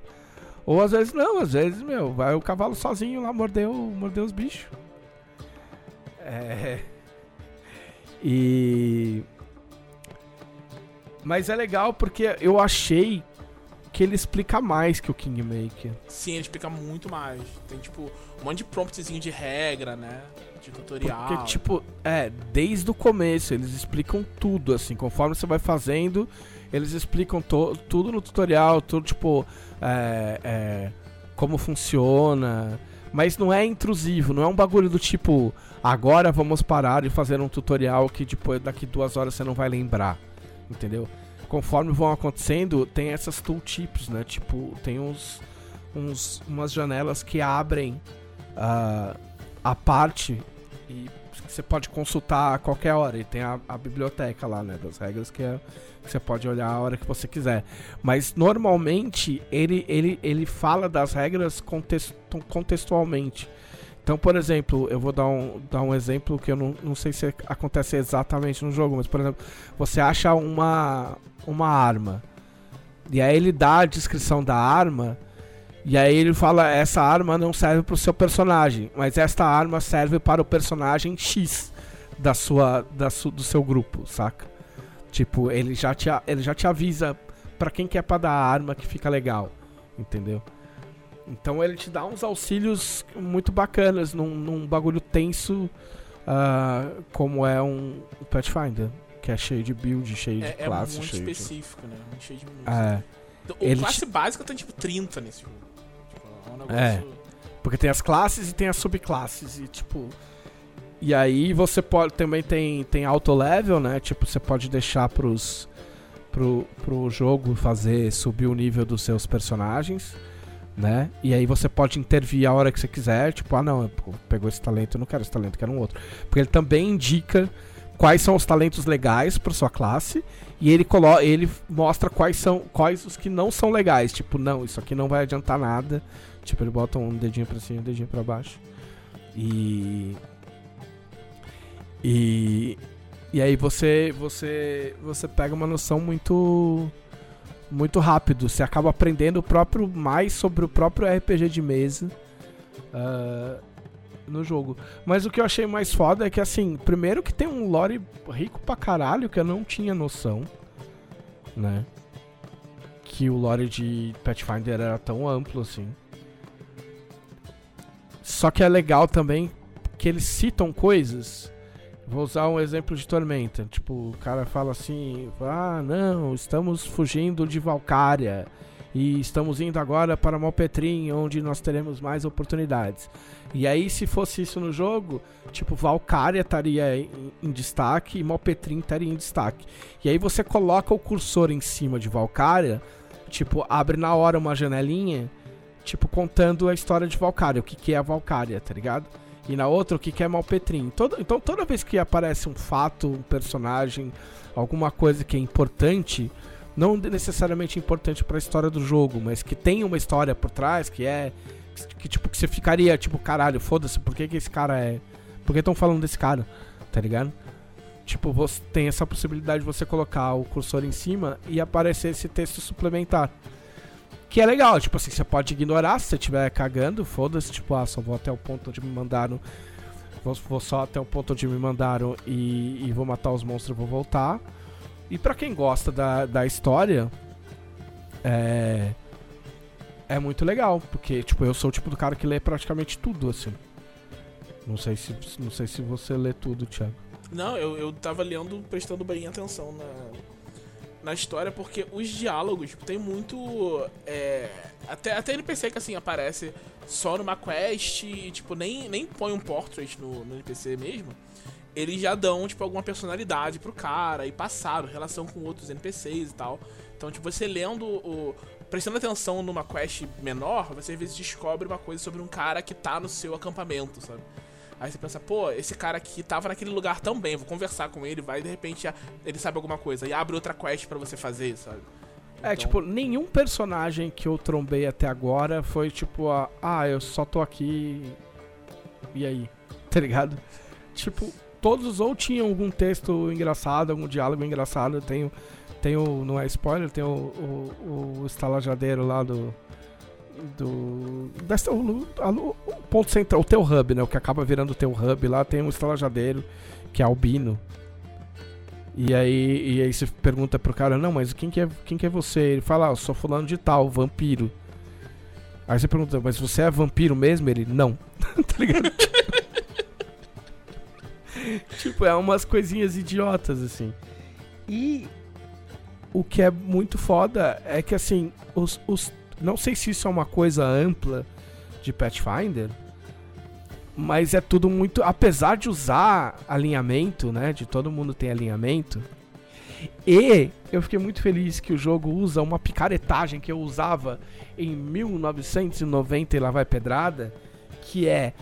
Ou às vezes não, às vezes, meu, vai o cavalo sozinho lá mordeu, mordeu os bichos. É. E Mas é legal porque eu achei que ele explica mais que o Kingmaker.
Sim, ele explica muito mais. Tem, tipo, um monte de promptzinho de regra, né? De tutorial.
Porque, tipo, é, desde o começo eles explicam tudo, assim, conforme você vai fazendo, eles explicam tudo no tutorial, tudo, tipo, é, é, como funciona. Mas não é intrusivo, não é um bagulho do tipo, agora vamos parar e fazer um tutorial que depois, daqui duas horas você não vai lembrar, entendeu? Conforme vão acontecendo, tem essas tooltips, né? Tipo, tem uns, uns umas janelas que abrem ah, a parte e você pode consultar a qualquer hora. E tem a, a biblioteca lá, né? Das regras que, é, que você pode olhar a hora que você quiser. Mas normalmente ele, ele, ele fala das regras contestu- contextualmente. Então, por exemplo, eu vou dar um, dar um exemplo que eu não, não sei se acontece exatamente no jogo, mas, por exemplo, você acha uma, uma arma. E aí ele dá a descrição da arma. E aí ele fala: essa arma não serve pro seu personagem, mas esta arma serve para o personagem X da sua, da su, do seu grupo, saca? Tipo, ele já te, ele já te avisa pra quem que é pra dar a arma que fica legal, entendeu? Então ele te dá uns auxílios muito bacanas num, num bagulho tenso ah, como é um Pathfinder, que é cheio de build, cheio de
É, é
classe,
muito
cheio de...
específico, né? Muito cheio de música.
É.
O
ele
classe básica tem, tipo, 30 nesse jogo. É um negócio...
É. Porque tem as classes e tem as subclasses e tipo. E aí você pode também tem tem auto level, né? Tipo, você pode deixar pros pro, pro jogo fazer subir o nível dos seus personagens, né? E aí você pode intervir a hora que você quiser, tipo, ah não, pegou esse talento, eu não quero esse talento, quero um outro. Porque ele também indica quais são os talentos legais para sua classe e ele coloca, ele mostra quais são quais os que não são legais, tipo, não, isso aqui não vai adiantar nada. Tipo, ele bota um dedinho pra cima e um dedinho pra baixo. E. E. E aí você. Você. Você pega uma noção muito. Muito rápido. Você acaba aprendendo o próprio. mais sobre o próprio RPG de mesa. ah, no jogo. Mas o que eu achei mais foda é que assim, primeiro que tem um lore rico pra caralho que eu não tinha noção. Né? Que o lore de Pathfinder era tão amplo assim. Só que é legal também que eles citam coisas. Vou usar um exemplo de Tormenta. Tipo, o cara fala assim: Ah, não, estamos fugindo de Valkyria. E estamos indo agora para Malpetrim, onde nós teremos mais oportunidades. E aí, se fosse isso no jogo, tipo, Valkyria estaria em, destaque e Malpetrim estaria em destaque. E aí você coloca o cursor em cima de Valkyria, tipo, abre na hora uma janelinha tipo, contando a história de Valkyria, o que, que é a Valkyria, tá ligado? E na outra, o que, que é Malpetrim. Todo, então, toda vez que aparece um fato, um personagem, alguma coisa que é importante, não necessariamente importante pra história do jogo, mas que tem uma história por trás, que é. Que, tipo, que você ficaria, tipo, caralho, foda-se, por que, que esse cara é. Por que estão falando desse cara, tá ligado? Tipo, você tem essa possibilidade de você colocar o cursor em cima e aparecer esse texto suplementar. Que é legal, tipo assim, você pode ignorar se você estiver cagando, foda-se, tipo, ah, só vou até o ponto onde me mandaram. Vou, vou só até o ponto onde me mandaram e, e vou matar os monstros e vou voltar. E pra quem gosta da, da história, é, é muito legal, porque, tipo, eu sou o tipo do cara que lê praticamente tudo, assim. Não sei se, não sei se você lê tudo, Thiago.
Não, eu, eu tava lendo, prestando bem atenção na, na história, porque os diálogos, tipo, tem muito. É, até, até NPC que assim aparece só numa quest, e, tipo, nem, nem põe um portrait no, no NPC mesmo. Eles já dão, tipo, alguma personalidade pro cara e passaram, relação com outros NPCs e tal. Então, tipo, você lendo o. Prestando atenção numa quest menor, você às vezes descobre uma coisa sobre um cara que tá no seu acampamento, sabe? Aí você pensa, pô, esse cara aqui tava naquele lugar também, vou conversar com ele, vai de repente ele sabe alguma coisa. E abre outra quest para você fazer, sabe?
É,
Então-
tipo, nenhum personagem que eu trombei até agora foi tipo, a, ah, eu só tô aqui. E aí? Tá ligado? Tipo, todos ou tinham algum texto engraçado, algum diálogo engraçado. Tem o. Tem o. Não é spoiler, tem o, o, o estalajadeiro lá do. Do. dessa- o, o ponto central, o teu hub, né? O que acaba virando o teu hub lá, tem um estalajadeiro que é albino. E aí, e aí você pergunta pro cara, não, mas quem que é, quem que é você? Ele fala, ah, eu sou fulano de tal, vampiro. Aí você pergunta, mas você é vampiro mesmo? Ele, não. tá ligado? tipo, é umas coisinhas idiotas, assim. E o que é muito foda é que, assim, os, os. Não sei se isso é uma coisa ampla de Pathfinder, mas é tudo muito. Apesar de usar alinhamento, né? De todo mundo ter alinhamento. E eu fiquei muito feliz que o jogo usa uma picaretagem que eu usava em 1990 e lá vai pedrada, que é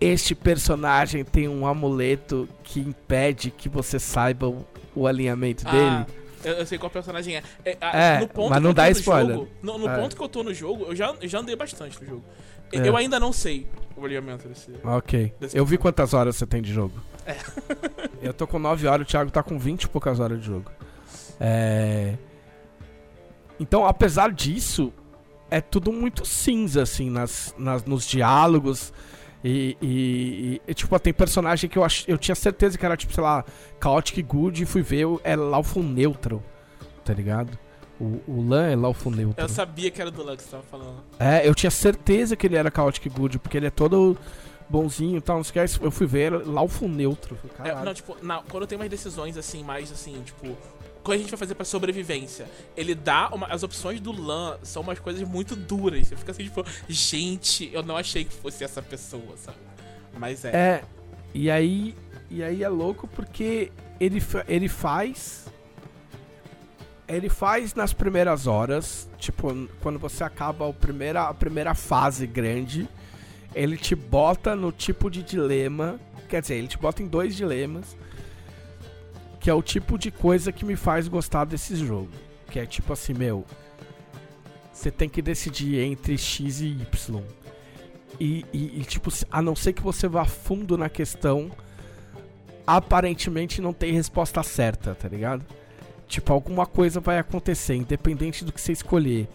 este personagem tem um amuleto que impede que você saiba o, o alinhamento
Ah,
dele.
Eu, eu sei qual personagem é. É, a-
É,
no ponto
mas não dá spoiler.
Jogo, no no
É.
ponto que eu tô no jogo, eu já, eu já andei bastante no jogo.
É.
Eu ainda não sei o alinhamento desse.
Ok.
Desse
Eu vi quantas horas você tem de jogo.
É.
Eu tô com 9 horas, o Thiago tá com 20 e poucas horas de jogo. É... Então, apesar disso, é tudo muito cinza, assim, nas, nas, nos diálogos. E, e- e, tipo, tem personagem que eu, ach, eu tinha certeza que era, tipo, sei lá, Chaotic Good e fui ver, é Lawful Neutral, tá ligado? O, o Lan é Lawful Neutral.
Eu sabia que era do Lux que você tava falando.
É, eu tinha certeza que ele era Chaotic Good, porque ele é todo bonzinho e tal, não sei o que. Eu fui ver Lawful Neutro.
É, não, tipo, na- quando tem umas decisões assim, mais assim, tipo. Quando a gente vai fazer pra sobrevivência, ele dá uma, as opções do LAN são umas coisas muito duras. Você fica assim, tipo, gente, eu não achei que fosse essa pessoa, sabe? Mas é.
É, e aí, e aí é louco porque ele, ele faz. Ele faz nas primeiras horas, tipo, quando você acaba a primeira, a primeira fase grande, ele te bota no tipo de dilema. Quer dizer, ele te bota em dois dilemas. Que é o tipo de coisa que me faz gostar desse jogo. Que é tipo assim, meu. Você tem que decidir entre X e Y. E, e- e, tipo, a não ser que você vá fundo na questão, aparentemente não tem resposta certa, tá ligado? Tipo, alguma coisa vai acontecer, independente do que você escolher.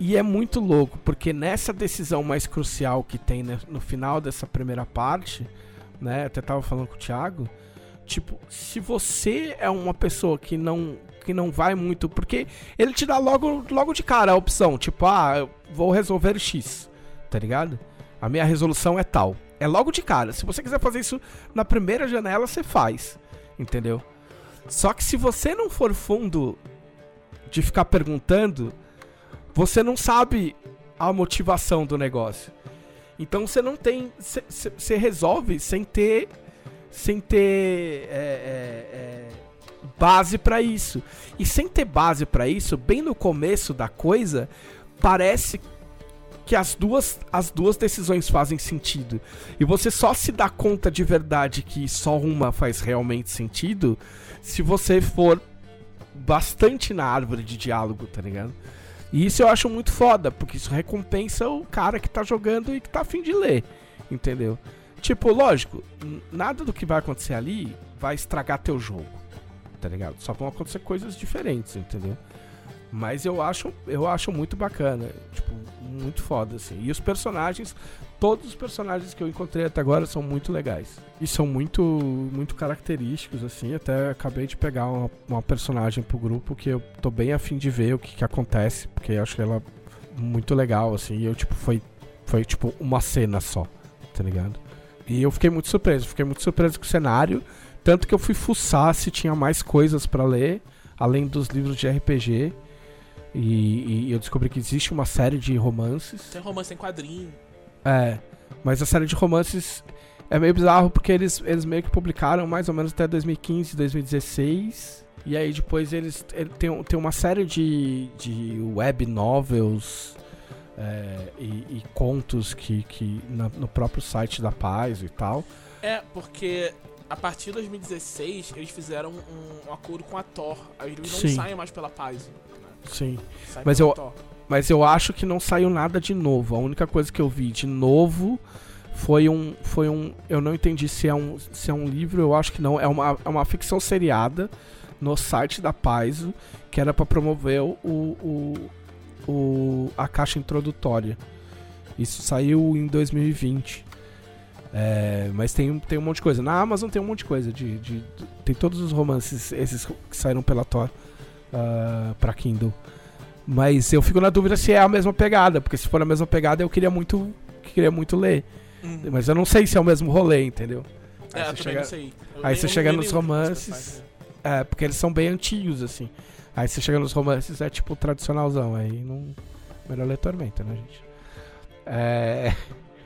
E é muito louco, porque nessa decisão mais crucial que tem né, no final dessa primeira parte, né? Até tava falando com o Thiago. Tipo, se você é uma pessoa que não que não vai muito, porque ele te dá logo logo de cara a opção, tipo, ah, eu vou resolver X, tá ligado? A minha resolução é tal. É logo de cara. Se você quiser fazer isso na primeira janela, você faz. Entendeu? Só que se você não for fundo de ficar perguntando, você não sabe a motivação do negócio. Então você não tem. Você resolve sem ter. Sem ter. é, é, é, base pra isso. E sem ter base pra isso, bem no começo da coisa, parece que as duas, as duas decisões fazem sentido. E você só se dá conta de verdade que só uma faz realmente sentido se você for bastante na árvore de diálogo, tá ligado? E isso eu acho muito foda, porque isso recompensa o cara que tá jogando e que tá afim de ler, entendeu? Tipo, lógico, nada do que vai acontecer ali vai estragar teu jogo, tá ligado? Só vão acontecer coisas diferentes, entendeu? Mas eu acho, eu acho muito bacana, tipo, muito foda, assim. E os personagens, todos os personagens que eu encontrei até agora são muito legais. E são muito, muito característicos, assim. Até acabei de pegar uma, uma personagem pro grupo que eu tô bem afim de ver o que, que acontece, porque eu acho ela muito legal, assim. E eu, tipo, foi, foi tipo uma cena só, tá ligado? E eu fiquei muito surpreso, fiquei muito surpreso com o cenário. Tanto que eu fui fuçar se tinha mais coisas pra ler, além dos livros de RPG. E, e eu descobri que existe uma série de romances.
Tem romance em quadrinho.
É, mas a série de romances é meio bizarro porque eles, eles meio que publicaram mais ou menos até 2015, 2016. E aí depois eles ele tem, tem uma série de, de web novels é, e, e contos que, que na- no próprio site da Paz e tal.
É, porque a partir de 2016 eles fizeram um, um acordo com a Thor. Aí eles não
Sim.
saem mais pela Paz. Né?
Sim. Mas eu-
Thor.
Mas eu acho que não saiu nada de novo. A única coisa que eu vi de novo foi um. Foi um. Eu não entendi se é um, se é um livro, eu acho que não. É uma, é uma ficção seriada no site da Paizo, que era pra promover o, o, o- a caixa introdutória. Isso saiu em 2020. É, mas tem, tem um monte de coisa. Na Amazon tem um monte de coisa. De, de- de- tem todos os romances, esses que saíram pela Tor ah, pra Kindle. Mas eu fico na dúvida se é a mesma pegada, porque se for a mesma pegada eu queria muito, queria muito ler.
Uhum.
Mas eu não sei se é o mesmo rolê, entendeu?
É,
Aí você chega- aí você chega nos romances.
personagens.
É, porque eles são bem antigos, assim. Aí você chega nos romances, é tipo tradicionalzão. Aí não. Melhor ler Tormenta, né, gente? É.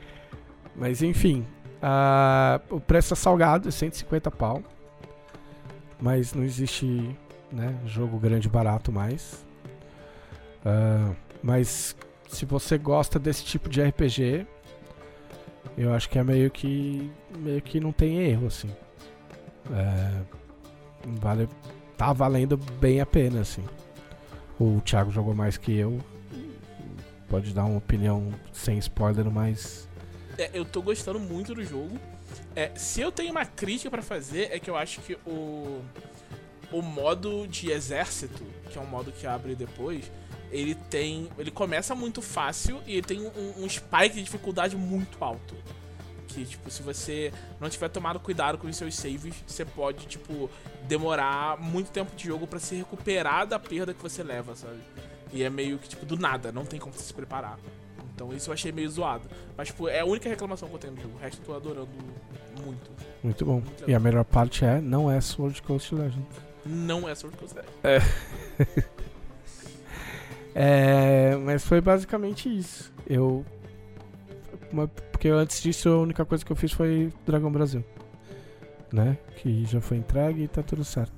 Mas enfim. ah, o preço é salgado, é 150 pau. Mas não existe, né, jogo grande barato mais. Ah, mas se você gosta desse tipo de RPG, eu acho que é meio que. meio que não tem erro, assim. É, vale, tá valendo bem a pena, assim. O Thiago jogou mais que eu. Pode dar uma opinião sem spoiler, mas.
É, eu tô gostando muito do jogo. É, se eu tenho uma crítica pra fazer, é que eu acho que o. O modo de exército, que é um modo que abre depois, ele tem. Ele começa muito fácil e ele tem um, um spike de dificuldade muito alto. Que, tipo, se você não tiver tomado cuidado com os seus saves, você pode, tipo, demorar muito tempo de jogo pra se recuperar da perda que você leva, sabe? E é meio que, tipo, do nada, não tem como você se preparar. Então isso eu achei meio zoado. Mas, tipo, é a única reclamação que eu tenho do jogo. O resto eu tô adorando muito.
Muito bom.
Muito
E a melhor parte é, não é Sword Coast Legends.
Não é Sword Coast Legends.
É, mas foi basicamente isso. Eu. Porque antes disso a única coisa que eu fiz foi Dragão Brasil. Né? Que já foi entregue e tá tudo certo.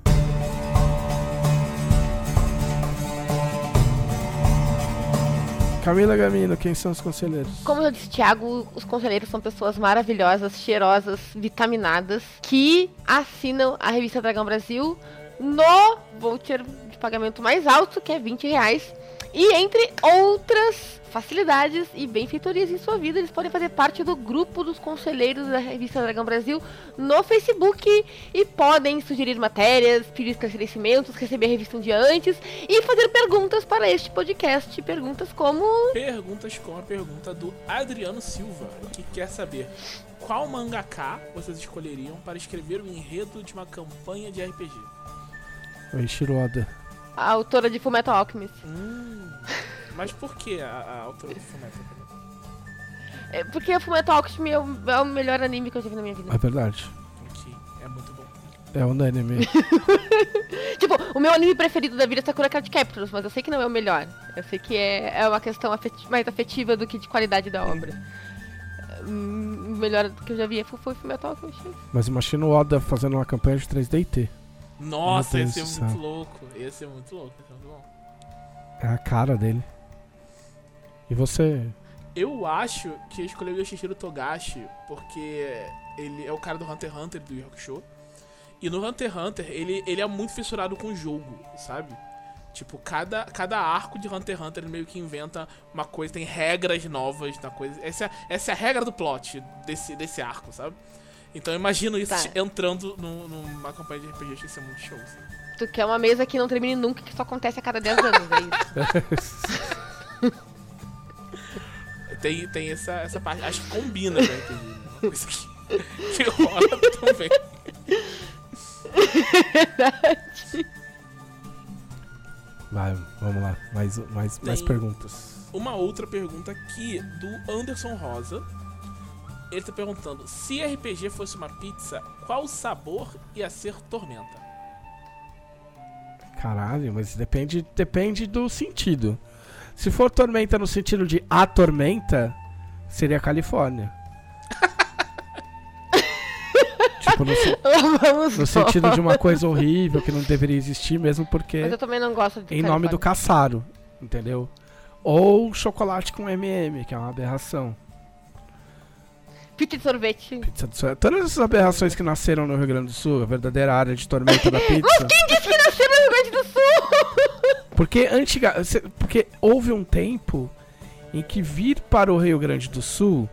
Camila Gamino, quem são os conselheiros?
Como eu disse, Thiago, os conselheiros são pessoas maravilhosas, cheirosas, vitaminadas, que assinam a revista Dragão Brasil no voucher de pagamento mais alto, que é 20 reais. E entre outras facilidades e benfeitorias em sua vida, eles podem fazer parte do grupo dos conselheiros da revista Dragão Brasil no Facebook e podem sugerir matérias, pedir esclarecimentos, receber a revista um dia antes e fazer perguntas para este podcast. Perguntas como
Perguntas com a pergunta do Adriano Silva, que quer saber qual mangaká vocês escolheriam para escrever o enredo de uma campanha de RPG.
Oi, Shiroda.
A autora de Fullmetal Alchemist.
Hum, mas por que a, a autora do Fullmetal?
É, porque o Fullmetal Alchemist é o, é o melhor anime que eu já vi na minha vida.
É verdade.
Ok, é muito bom.
É unânime.
Tipo, o meu anime preferido da vida é Sakura Card Captors, mas eu sei que não é o melhor. Eu sei que é, é uma questão afeti- mais afetiva do que de qualidade da obra. Hum, O melhor que eu já vi foi, foi Fullmetal Alchemist.
Mas imagina o Oda fazendo uma campanha de 3D e T.
Nossa, ia ser muito
céu.
louco. Ia ser muito louco, ia ser muito bom.
É a cara dele. E você?
Eu acho que eu escolhi o Yoshihiro Togashi porque ele é o cara do Hunter x Hunter do Yu Hakusho. E no Hunter x Hunter, ele, ele é muito fissurado com o jogo, sabe? Tipo, cada, cada arco de Hunter x Hunter ele meio que inventa uma coisa, tem regras novas na coisa. Essa, é- essa é a regra do plot desse, desse arco, sabe? Então eu imagino isso
Tá.
entrando no- numa campanha de RPG, acho que isso é muito show. assim.
Tu quer uma mesa que não termine nunca, que só acontece a cada 10 anos, é isso.
Tem, tem essa, essa parte, acho que combina com RPG, né? Uma coisa que, que rola também.
Vai, vamos lá. Mais, mais, mais perguntas.
uma outra pergunta aqui do Anderson Rosa. Ele tá perguntando: se RPG fosse uma pizza, qual sabor ia ser tormenta?
Caralho, mas depende, depende do sentido. Se for tormenta no sentido de a tormenta, seria Califórnia. tipo, no, se- no sentido de uma coisa horrível que não deveria existir, mesmo porque
Mas eu também não gosto de
em nome do
Califórnia.
caçaro, entendeu? Ou chocolate com MM, que é uma aberração.
Pizza de sorvete.
Pizza do céu. Todas essas aberrações que nasceram no Rio Grande do Sul, a verdadeira área de tormenta da pizza.
Quem disse que nasceu no Rio Grande do Sul?
Porque antiga, porque houve um tempo em que vir para o Rio Grande do Sul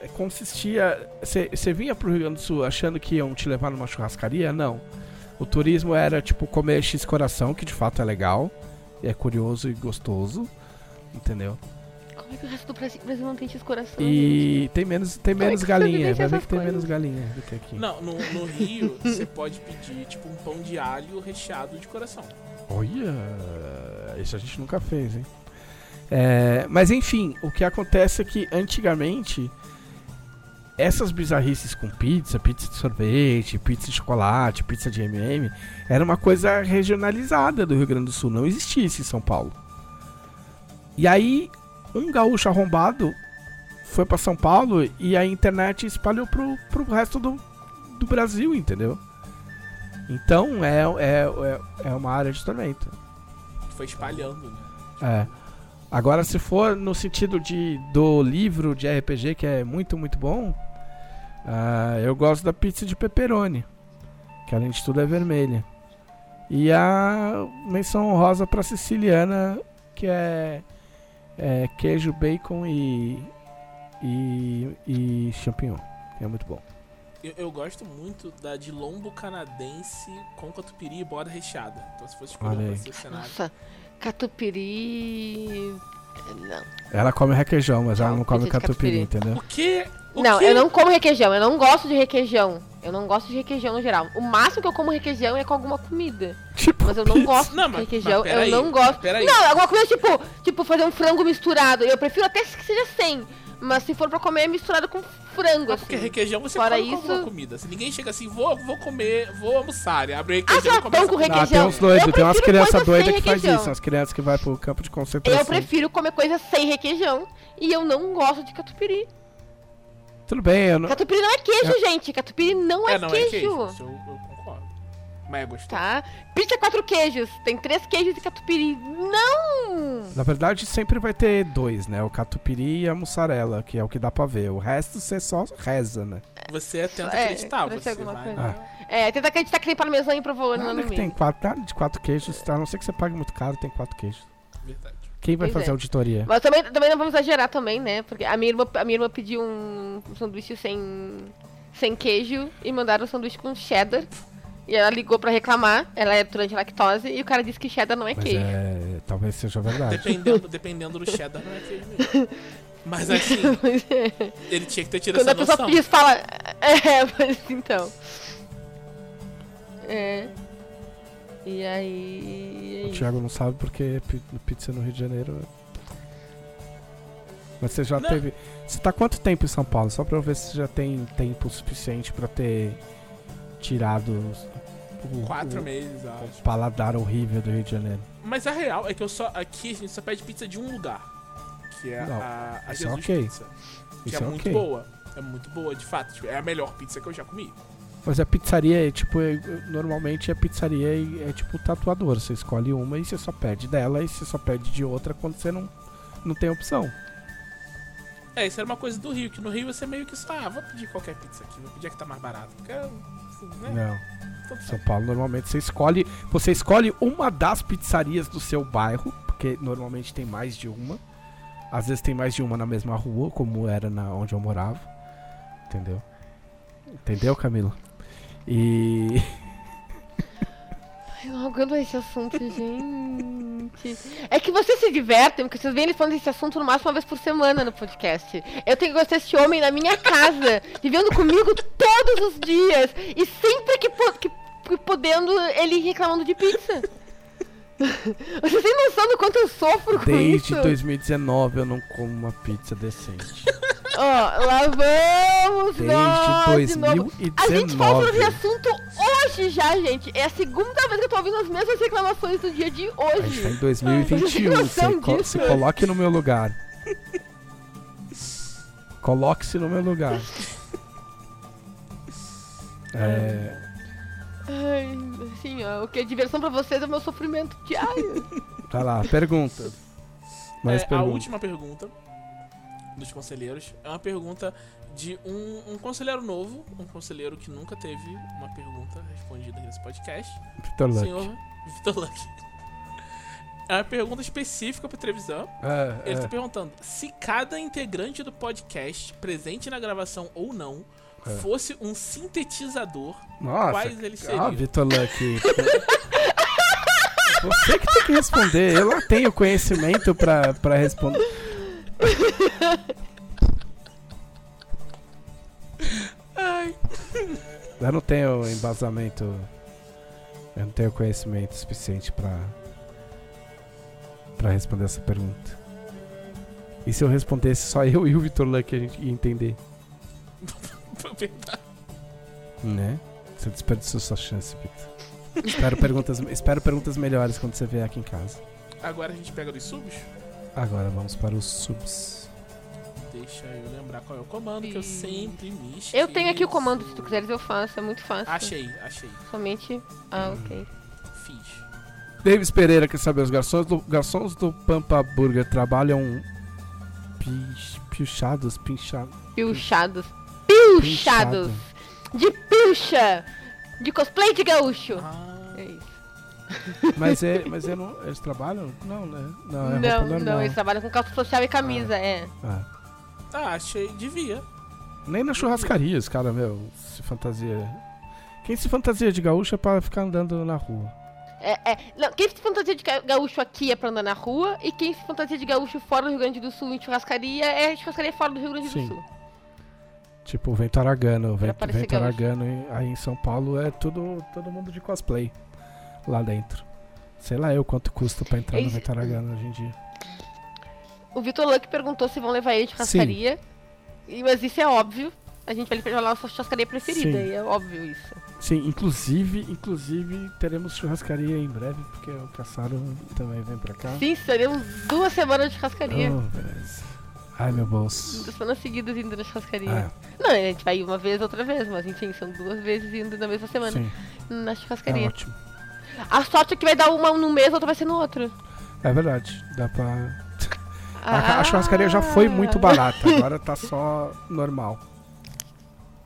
eh, consistia, você vinha para o Rio Grande do Sul achando que iam te levar numa churrascaria? Não. O turismo era tipo comer X coração, que de fato é legal, é curioso e gostoso, entendeu?
Como é que o resto do Brasil, Brasil não tem X coração? gente?
E tem menos, tem
Como é
menos
você
galinha, vai ver que tem
coisas?
menos galinha do que aqui.
Não, no, no Rio, você pode pedir, tipo, um pão de alho recheado de coração.
Olha, isso a gente nunca fez, hein? É, mas enfim, o que acontece é que antigamente essas bizarrices com pizza, pizza de sorvete, pizza de chocolate, pizza de MM, era uma coisa regionalizada do Rio Grande do Sul, não existia isso em São Paulo. E aí, um gaúcho arrombado foi pra São Paulo e a internet espalhou pro, pro resto do, do Brasil, entendeu? Então é, é, é, é uma área de tormenta.
Foi espalhando, né?
É. Agora, se for no sentido de do livro de RPG, que é muito, muito bom, ah, eu gosto da pizza de pepperoni, que além de tudo é vermelha. E a menção honrosa pra siciliana, que é, é queijo, bacon e, e, e champignon, que é muito bom.
Eu, eu gosto muito da de lombo canadense com catupiry e borda recheada. Então, se fosse escolher pra ser o cenário.
Nossa, catupiry. Não.
Ela come requeijão, mas ela
Não,
não come catupiry,
catupiry.
entendeu?
O quê? O
não,
quê?
eu não como requeijão. Eu não gosto de requeijão. Eu não gosto de requeijão no geral. O máximo que eu como requeijão é com alguma comida.
Tipo,
Mas eu não gosto
Não,
de
mas-
requeijão.
mas
eu não gosto.
peraí.
Não, alguma coisa tipo, tipo fazer um frango misturado. Eu prefiro até que seja sem. Mas se for pra comer, é misturado com frango,
Mas porque
assim.
requeijão você
Fora
come com
isso-
alguma comida. Se ninguém chega assim, vou, vou comer, vou almoçar, e abre
Ah,
requeijão
sei lá,
e começa
com
comer.
Ah, tem
requeijão.
uns doidos, tem umas crianças doidas que faz
requeijão.
isso, umas crianças que vai pro campo de concentração.
Eu prefiro comer coisa sem requeijão. E eu não gosto de catupiry.
Tudo bem, eu não...
Catupiry não é queijo, gente. Catupiry não é,
É, não
queijo.
é queijo. Isso eu, eu concordo. Mas é gostoso.
Tá? Pizza quatro queijos. Tem três queijos de catupiry. Não!
Na verdade, sempre vai ter dois, né? O catupiry e a mussarela, que é o que dá pra ver. O resto você só reza, né?
Você tenta
É,
acreditar, você
alguma
vai...
coisa.
na-
É, tenta acreditar que tem parmesão e provolone lá no
que tem
meio.
quatro, de quatro queijos, tá? a não ser que você pague muito caro, tem quatro queijos.
Verdade.
Quem vai
Pois
fazer
é.
auditoria?
Mas também, também não vamos exagerar também, né? Porque a minha irmã, a minha irmã pediu um, sanduíche sem, sem queijo e mandaram um sanduíche com cheddar. E ela ligou pra reclamar, ela é durante lactose, e o cara disse que cheddar não é
Mas
queijo.
é. Talvez seja verdade.
Dependendo, dependendo do cheddar, não é queijo mesmo. Mas assim, ele tinha que ter tido
Quando
essa
a pessoa
noção.
fala. É, mas então. É. E aí. é
O. Thiago não sabe porque pi- pizza no Rio de Janeiro. Mas você já
Não.
teve. Você tá quanto tempo em São Paulo? Só pra eu ver se você já tem tempo suficiente pra ter tirado o,
Quatro
o-
meses,
o
acho.
paladar horrível do Rio de Janeiro.
Mas a real é que eu só. Aqui a gente só pede pizza de um lugar. Que é
Não,
a, a
isso é
Jesus
ok.
Pizza. Que
Isso
é,
é
muito boa. É muito boa, de fato. Tipo, é a melhor pizza que eu já comi.
Mas a pizzaria é tipo. é- normalmente a pizzaria é, é tipo tatuador. Você escolhe uma e você só pede dela e você só pede de outra quando você não, não tem opção.
É, isso era uma coisa do Rio, que no Rio você meio que só, ah, vou pedir qualquer pizza aqui, vou pedir a que tá mais barato. Porque, assim, né?
Não.
Tanto
São
faz.
Paulo normalmente você escolhe. Você escolhe uma das pizzarias do seu bairro, porque normalmente tem mais de uma. Às vezes tem mais de uma na mesma rua, como era na onde eu morava. Entendeu? Entendeu, Camilo? E.
Eu não aguento esse assunto, gente. É que vocês se divertem, porque vocês veem ele falando desse assunto no máximo uma vez por semana no podcast. Eu tenho que gostar desse homem na minha casa, vivendo comigo todos os dias. E sempre que, po- que- podendo, ele reclamando de pizza. Vocês têm noção do quanto eu sofro com
Desde
isso?
2019 eu não como uma pizza decente.
Ó, lá vamos
Desde
nós de novo. A gente fala sobre
2019.
esse assunto hoje já, gente. É a segunda vez que eu tô ouvindo as mesmas reclamações do dia de
A gente
hoje.
tá em 2021.
Vocês têm noção
Você co- se coloque no meu lugar. Coloque-se no meu lugar. É,
Ai, assim, ó, o que é diversão pra vocês é o meu sofrimento diário.
tá lá, pergunta. Mais
É, a
pergunta.
última pergunta dos conselheiros é uma pergunta de um, um conselheiro novo, um conselheiro que nunca teve uma pergunta respondida nesse podcast,
Vitor Luck.
senhor Vitor Luck. É uma pergunta específica para televisão.
É,
Ele
é.
tá perguntando se cada integrante do podcast, presente na gravação ou não,
É.
fosse um sintetizador,
Nossa,
quais eles
ah,
seriam?
Vitor Luck. Você que tem que responder. Eu não tenho conhecimento pra, pra responder.
Ai,
Eu não tenho embasamento. Eu não tenho conhecimento suficiente pra. pra responder essa pergunta. E se eu respondesse só eu e o Vitor Luck a gente ia entender? Né? Você desperdiçou sua chance, Vitor. espero, perguntas, espero perguntas melhores quando você vier aqui em casa.
Agora a gente pega dos subs.
Agora vamos para os subs.
Deixa eu lembrar qual é o comando que eu sempre me esqueço.
Eu tenho aqui o comando, se tu quiseres eu faço, é muito fácil.
Achei, achei.
Somente. Ah, ok.
Fiz.
Davis Pereira quer saber: os garçons do, garçons do Pampa Burger trabalham. Pich, piochados, pinchados.
Pilchados. Pilchados! De pilcha! De cosplay de gaúcho!
Ah,
É isso.
Mas, é, mas é não, eles trabalham? Não, né? Não, é
não, não, eles trabalham com calça social e camisa, é.
Ah.
ah, achei. Devia.
Nem na churrascaria, os caras, meu, se fantasia. Quem se fantasia de gaúcho é pra ficar andando na rua.
É, é. Não, quem se fantasia de ga- gaúcho aqui é pra andar na rua, e quem se fantasia de gaúcho fora do Rio Grande do Sul em churrascaria é churrascaria fora do Rio Grande
Sim.
do Sul.
Tipo, vento aragano. Vento, vento aragano aí em São Paulo é tudo, todo mundo de cosplay lá dentro. Sei lá eu quanto custa pra entrar no vento aragano hoje em dia.
O Vitor Luck perguntou se vão levar ele de churrascaria. E, mas isso é óbvio. A gente vai levar a sua churrascaria preferida,
Sim.
e é óbvio isso.
Sim, inclusive, inclusive teremos churrascaria em breve, porque o Caçaro também vem pra cá.
Sim, seremos duas semanas de churrascaria.
Oh, beleza. Ai, meu bolso.
Duas semanas seguidas indo na churrascaria.
Ah,
Não, a gente vai uma vez, outra vez, mas enfim, são duas vezes indo na mesma semana
sim,
na
é
churrascaria.
ótimo.
A sorte é que vai dar uma no mês, outra vai ser no outro.
É verdade, dá pra... A, ca- a churrascaria já foi muito
Ah.
barata, agora tá só normal.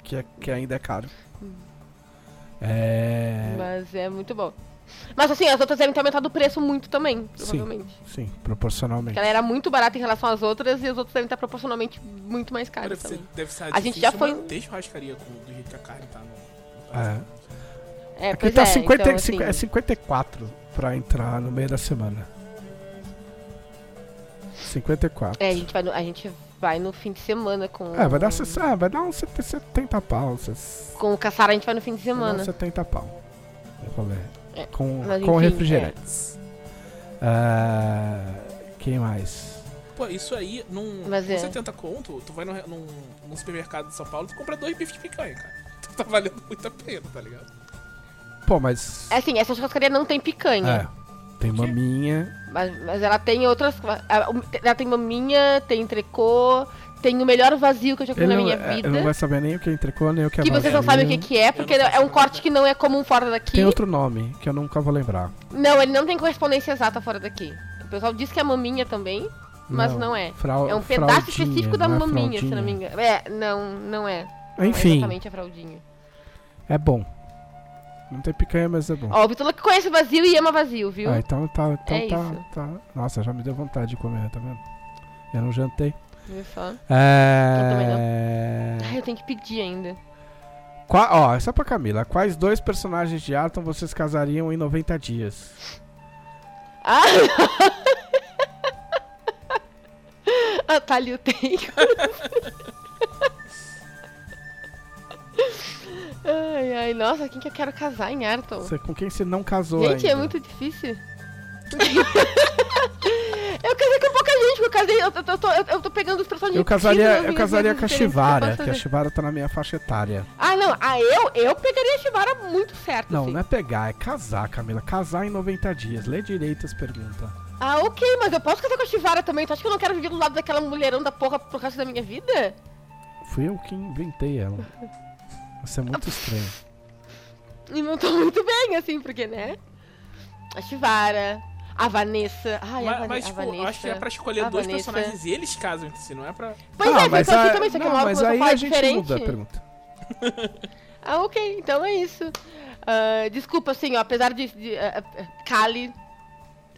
Que, é, que ainda é caro. É...
Mas é muito bom. Mas assim, as outras devem ter aumentado o preço muito também,
Sim.
provavelmente.
Sim, proporcionalmente.
Porque ela era muito barata em relação às outras e as outras devem estar proporcionalmente muito mais caras
Deve ser, deve ser
A gente já foi-
manter churrascaria com, do jeito que a carne tá no. no
É.
É,
Aqui tá
é,
50,
então, assim,
é 54 pra entrar no meio da semana. 54.
é, a gente vai no, a gente vai no fim de semana com
É, vai dar, ah, vai dar uns 70 pau.
com o Caçara, a gente vai no fim de
vai dar
semana.
uns 70 pau. O rolê.
É,
Com, com refrigerantes. Ah, quem mais?
Pô, isso aí, num,
Mas
com
é.
70 conto, tu vai no, num, num supermercado de São Paulo, tu compra dois bifes de picanha, cara. Tu tá valendo muito a pena, tá ligado?
Pô, mas.
É assim, essa churrascaria não tem picanha.
É. Tem maminha.
Mas, mas ela tem outras. Ela tem maminha, tem entrecô, tem o melhor vazio que eu já comi na
não,
minha
é,
vida.
ele não vai saber nem o que é entrecô, nem o que é
Que vocês não sabem o que, que é, porque
não
é um corte que não é comum fora daqui.
Tem outro nome, que eu nunca vou lembrar.
Não, ele não tem correspondência exata fora daqui. O pessoal diz que é maminha também, mas não, é.
Frau-
É um pedaço específico da
não é
maminha, se não me engano. É, não, não é. Não é
Enfim,
exatamente a fraldinha.
é bom. Não tem picanha, mas é bom.
Ó, o Vitor que conhece vazio e ama vazio, viu?
Ah, então tá, então
É
tá, tá. Nossa, já me deu vontade de comer, tá vendo? Eu não jantei. É...
Ai, eu tenho que pedir ainda.
Qua... Ó, essa é pra Camila. Quais dois personagens de Arton vocês casariam em 90 dias?
Ah! A Thalio tem. ai, ai, nossa, quem que eu quero casar em Arton?
Você, com quem você não casou
Gente,
ainda?
é muito difícil. Eu casei com pouca gente, eu casei, eu, eu, tô, eu, eu tô pegando os personagens
Eu casaria, eu casaria com a
que
Chivara, que a. Chivara tá na minha faixa etária.
Ah, não, ah, eu, eu pegaria a Chivara muito certo,
Não,
assim.
não é pegar, é casar, Camila. Casar em 90 dias. Lê direito as perguntas.
Ah, ok, mas eu posso casar com a Chivara também. Tu acha que eu não quero viver do lado daquela mulherão da porra pro resto da minha vida?
Fui eu que inventei ela. Isso é muito estranho.
E não tô muito bem, assim, porque, né? A Chivara, a Vanessa. Ai, a,
Mas,
Vane-
mas,
a
tipo,
Vanessa.
eu acho que é pra escolher
a
dois
Vanessa.
personagens e eles casam entre si, não é pra.
Pois
ah,
é, mas
a-
também, só que
não,
uma
mas
a
aí a gente
diferente.
muda a pergunta.
Ah, ok, então é isso. Ah, desculpa, assim, ó, apesar de. de ah, ah, Cali,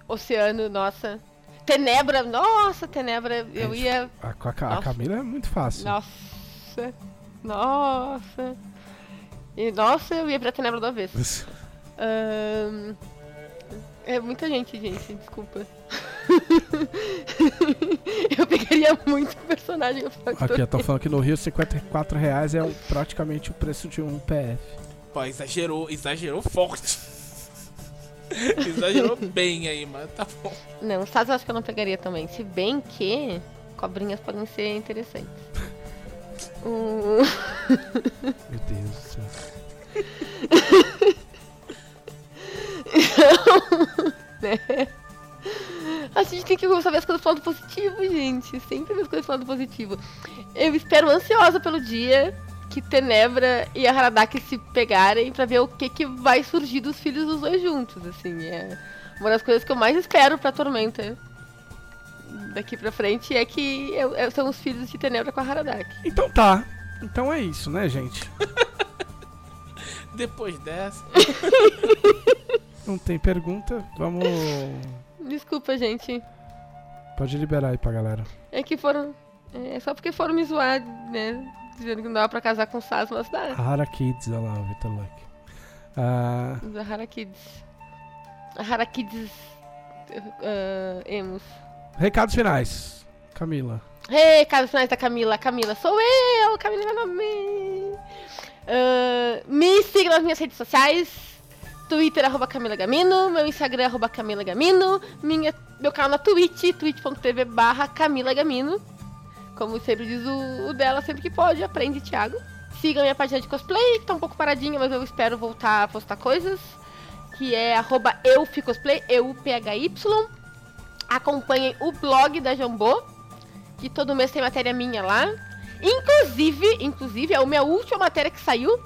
Oceano, nossa. Tenebra, nossa, Tenebra, eu
É,
ia.
A, a, a. Camila é muito fácil.
Nossa, nossa. E nossa, eu ia pra Tenebra do avesso. Ahn, é muita gente, gente, desculpa. eu pegaria muito personagem.
Aqui, eu tô falando que no Rio 54 reais é praticamente o preço de um PF.
Pô, exagerou, exagerou forte. exagerou bem aí, mas tá bom.
Não, os Tazos eu acho que eu não pegaria também. Se bem que cobrinhas podem ser interessantes. O-
Meu Deus do céu.
A gente tem que começar a ver as coisas do lado positivo, gente. Sempre ver as coisas do lado positivo. Eu espero ansiosa pelo dia que Tenebra e a Haradaki se pegarem pra ver o que, que vai surgir dos filhos dos dois juntos, assim. É uma das coisas que eu mais espero pra Tormenta daqui pra frente é que eu- eu- são os filhos de Tenebra com a Haradaki.
Então tá. Então é isso, né, gente?
Depois dessa.
Não tem pergunta. Vamos.
Desculpa, gente.
Pode liberar aí pra galera.
É que foram. É só porque foram me zoar, né? Dizendo que não dava pra casar com o Sas, mas dá.
Hara Kids, olha lá, o Vitor Luck. Ah,
Da Harakids. A Harakids. Uh, emos.
recados finais. Camila.
Recados finais da Camila. Camila, sou eu! Camila é meu nome! Ah, me siga nas minhas redes sociais. Twitter, arroba Camila Gamino. Meu Instagram, arroba Camila Gamino. Minha, meu canal na Twitch, twitch.tv barra Camila Gamino. Como sempre diz o, o dela, sempre que pode, aprende, Thiago. Sigam minha página de cosplay, que tá um pouco paradinha, mas eu espero voltar a postar coisas. Que é arroba eufcosplay, E-U-P-H-Y. Acompanhem o blog da Jambô, que todo mês tem matéria minha lá. Inclusive, inclusive, é a minha última matéria que saiu.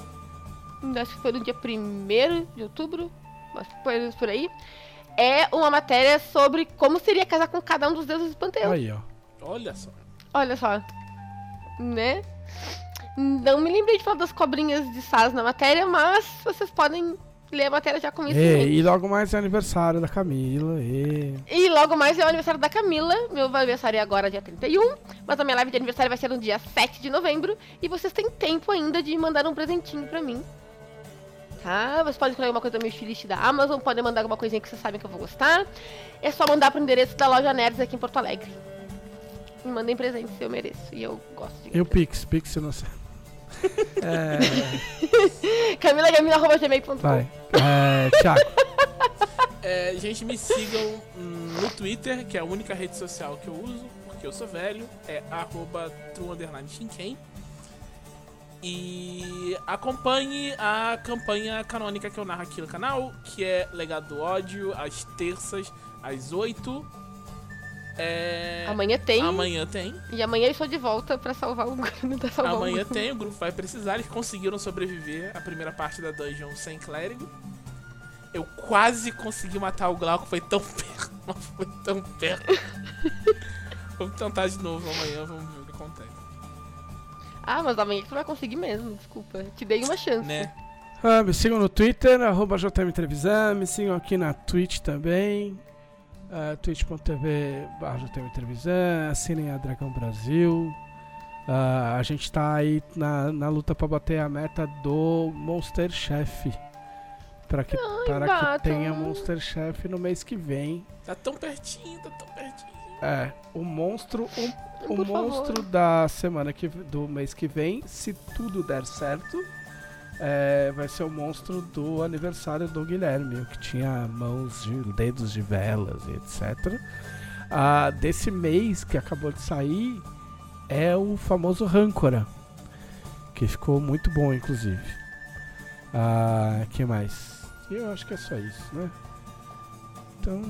Acho que foi no dia 1 de outubro, mas foi por aí. É uma matéria sobre como seria casar com cada um dos deuses do panteão.
Aí, ó.
Olha só.
Olha só. Né? Não me lembrei de falar das cobrinhas de Sas na matéria, mas vocês podem ler a matéria já com isso.
E, e logo mais é aniversário da Camila. E...
E logo mais é o aniversário da Camila. Meu aniversário é agora dia 31, mas a minha live de aniversário vai ser no dia 7 de novembro. E vocês têm tempo ainda de mandar um presentinho pra mim. Tá? Vocês podem escolher alguma coisa da meu estilista da Amazon, podem mandar alguma coisinha que vocês sabem que eu vou gostar. É só mandar pro endereço da loja Nerds aqui em Porto Alegre. Me mandem presentes se eu mereço. E eu gosto de.
E o Pix? Pix, eu não sei. É,
CamilaGamila.gmail.com
vai. É, Thiago.
É, gente, me sigam no Twitter, que é a única rede social que eu uso, porque eu sou velho. É arroba true underline Shinken. E acompanhe a campanha canônica que eu narro aqui no canal, que é Legado do Ódio, às terças, às 8. É...
Amanhã tem.
Amanhã tem.
E amanhã eu estou de volta pra salvar o grupo. Salvar o
Amanhã tem, o grupo vai precisar. Eles conseguiram sobreviver a primeira parte da dungeon sem clérigo. Eu quase consegui matar o Glauco, foi tão perto, mas foi tão perto. vamos tentar de novo amanhã, vamos ver o que acontece.
Ah, mas amanhã tu vai conseguir mesmo, desculpa. Te dei uma chance.
Né?
Ah, me sigam no Twitter, arroba JM Trevisan. Me sigam aqui na Twitch também. Uh, twitch.tv barra JM Trevisan. Assinem a Dragão Brasil. Ah, a gente tá aí na, na luta pra bater a meta do Monster Chef. Para que, para que tenha Monster Chef no mês que vem.
Tá tão pertinho, tá tão pertinho.
É, o monstro, o, o monstro
favor.
da semana que do mês que vem, se tudo der certo, é, vai ser o monstro do aniversário do Guilherme, que tinha mãos de dedos de velas e etc. Ah, desse mês que acabou de sair é o famoso Rancora, que ficou muito bom, inclusive. Ah, que mais? Eu acho que é só isso, né? Então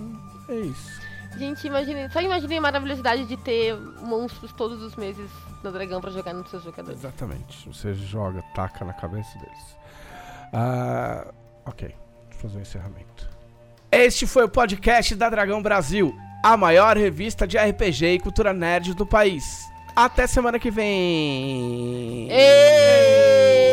é isso.
Gente, imagine, só imaginem a maravilhosidade de ter monstros todos os meses no dragão pra jogar nos seus jogadores.
Exatamente. Você joga, taca na cabeça deles. Ah, ok. Deixa eu fazer um encerramento. Este foi o podcast da Dragão Brasil, a maior revista de RPG e cultura nerd do país. Até semana que vem.
Ei!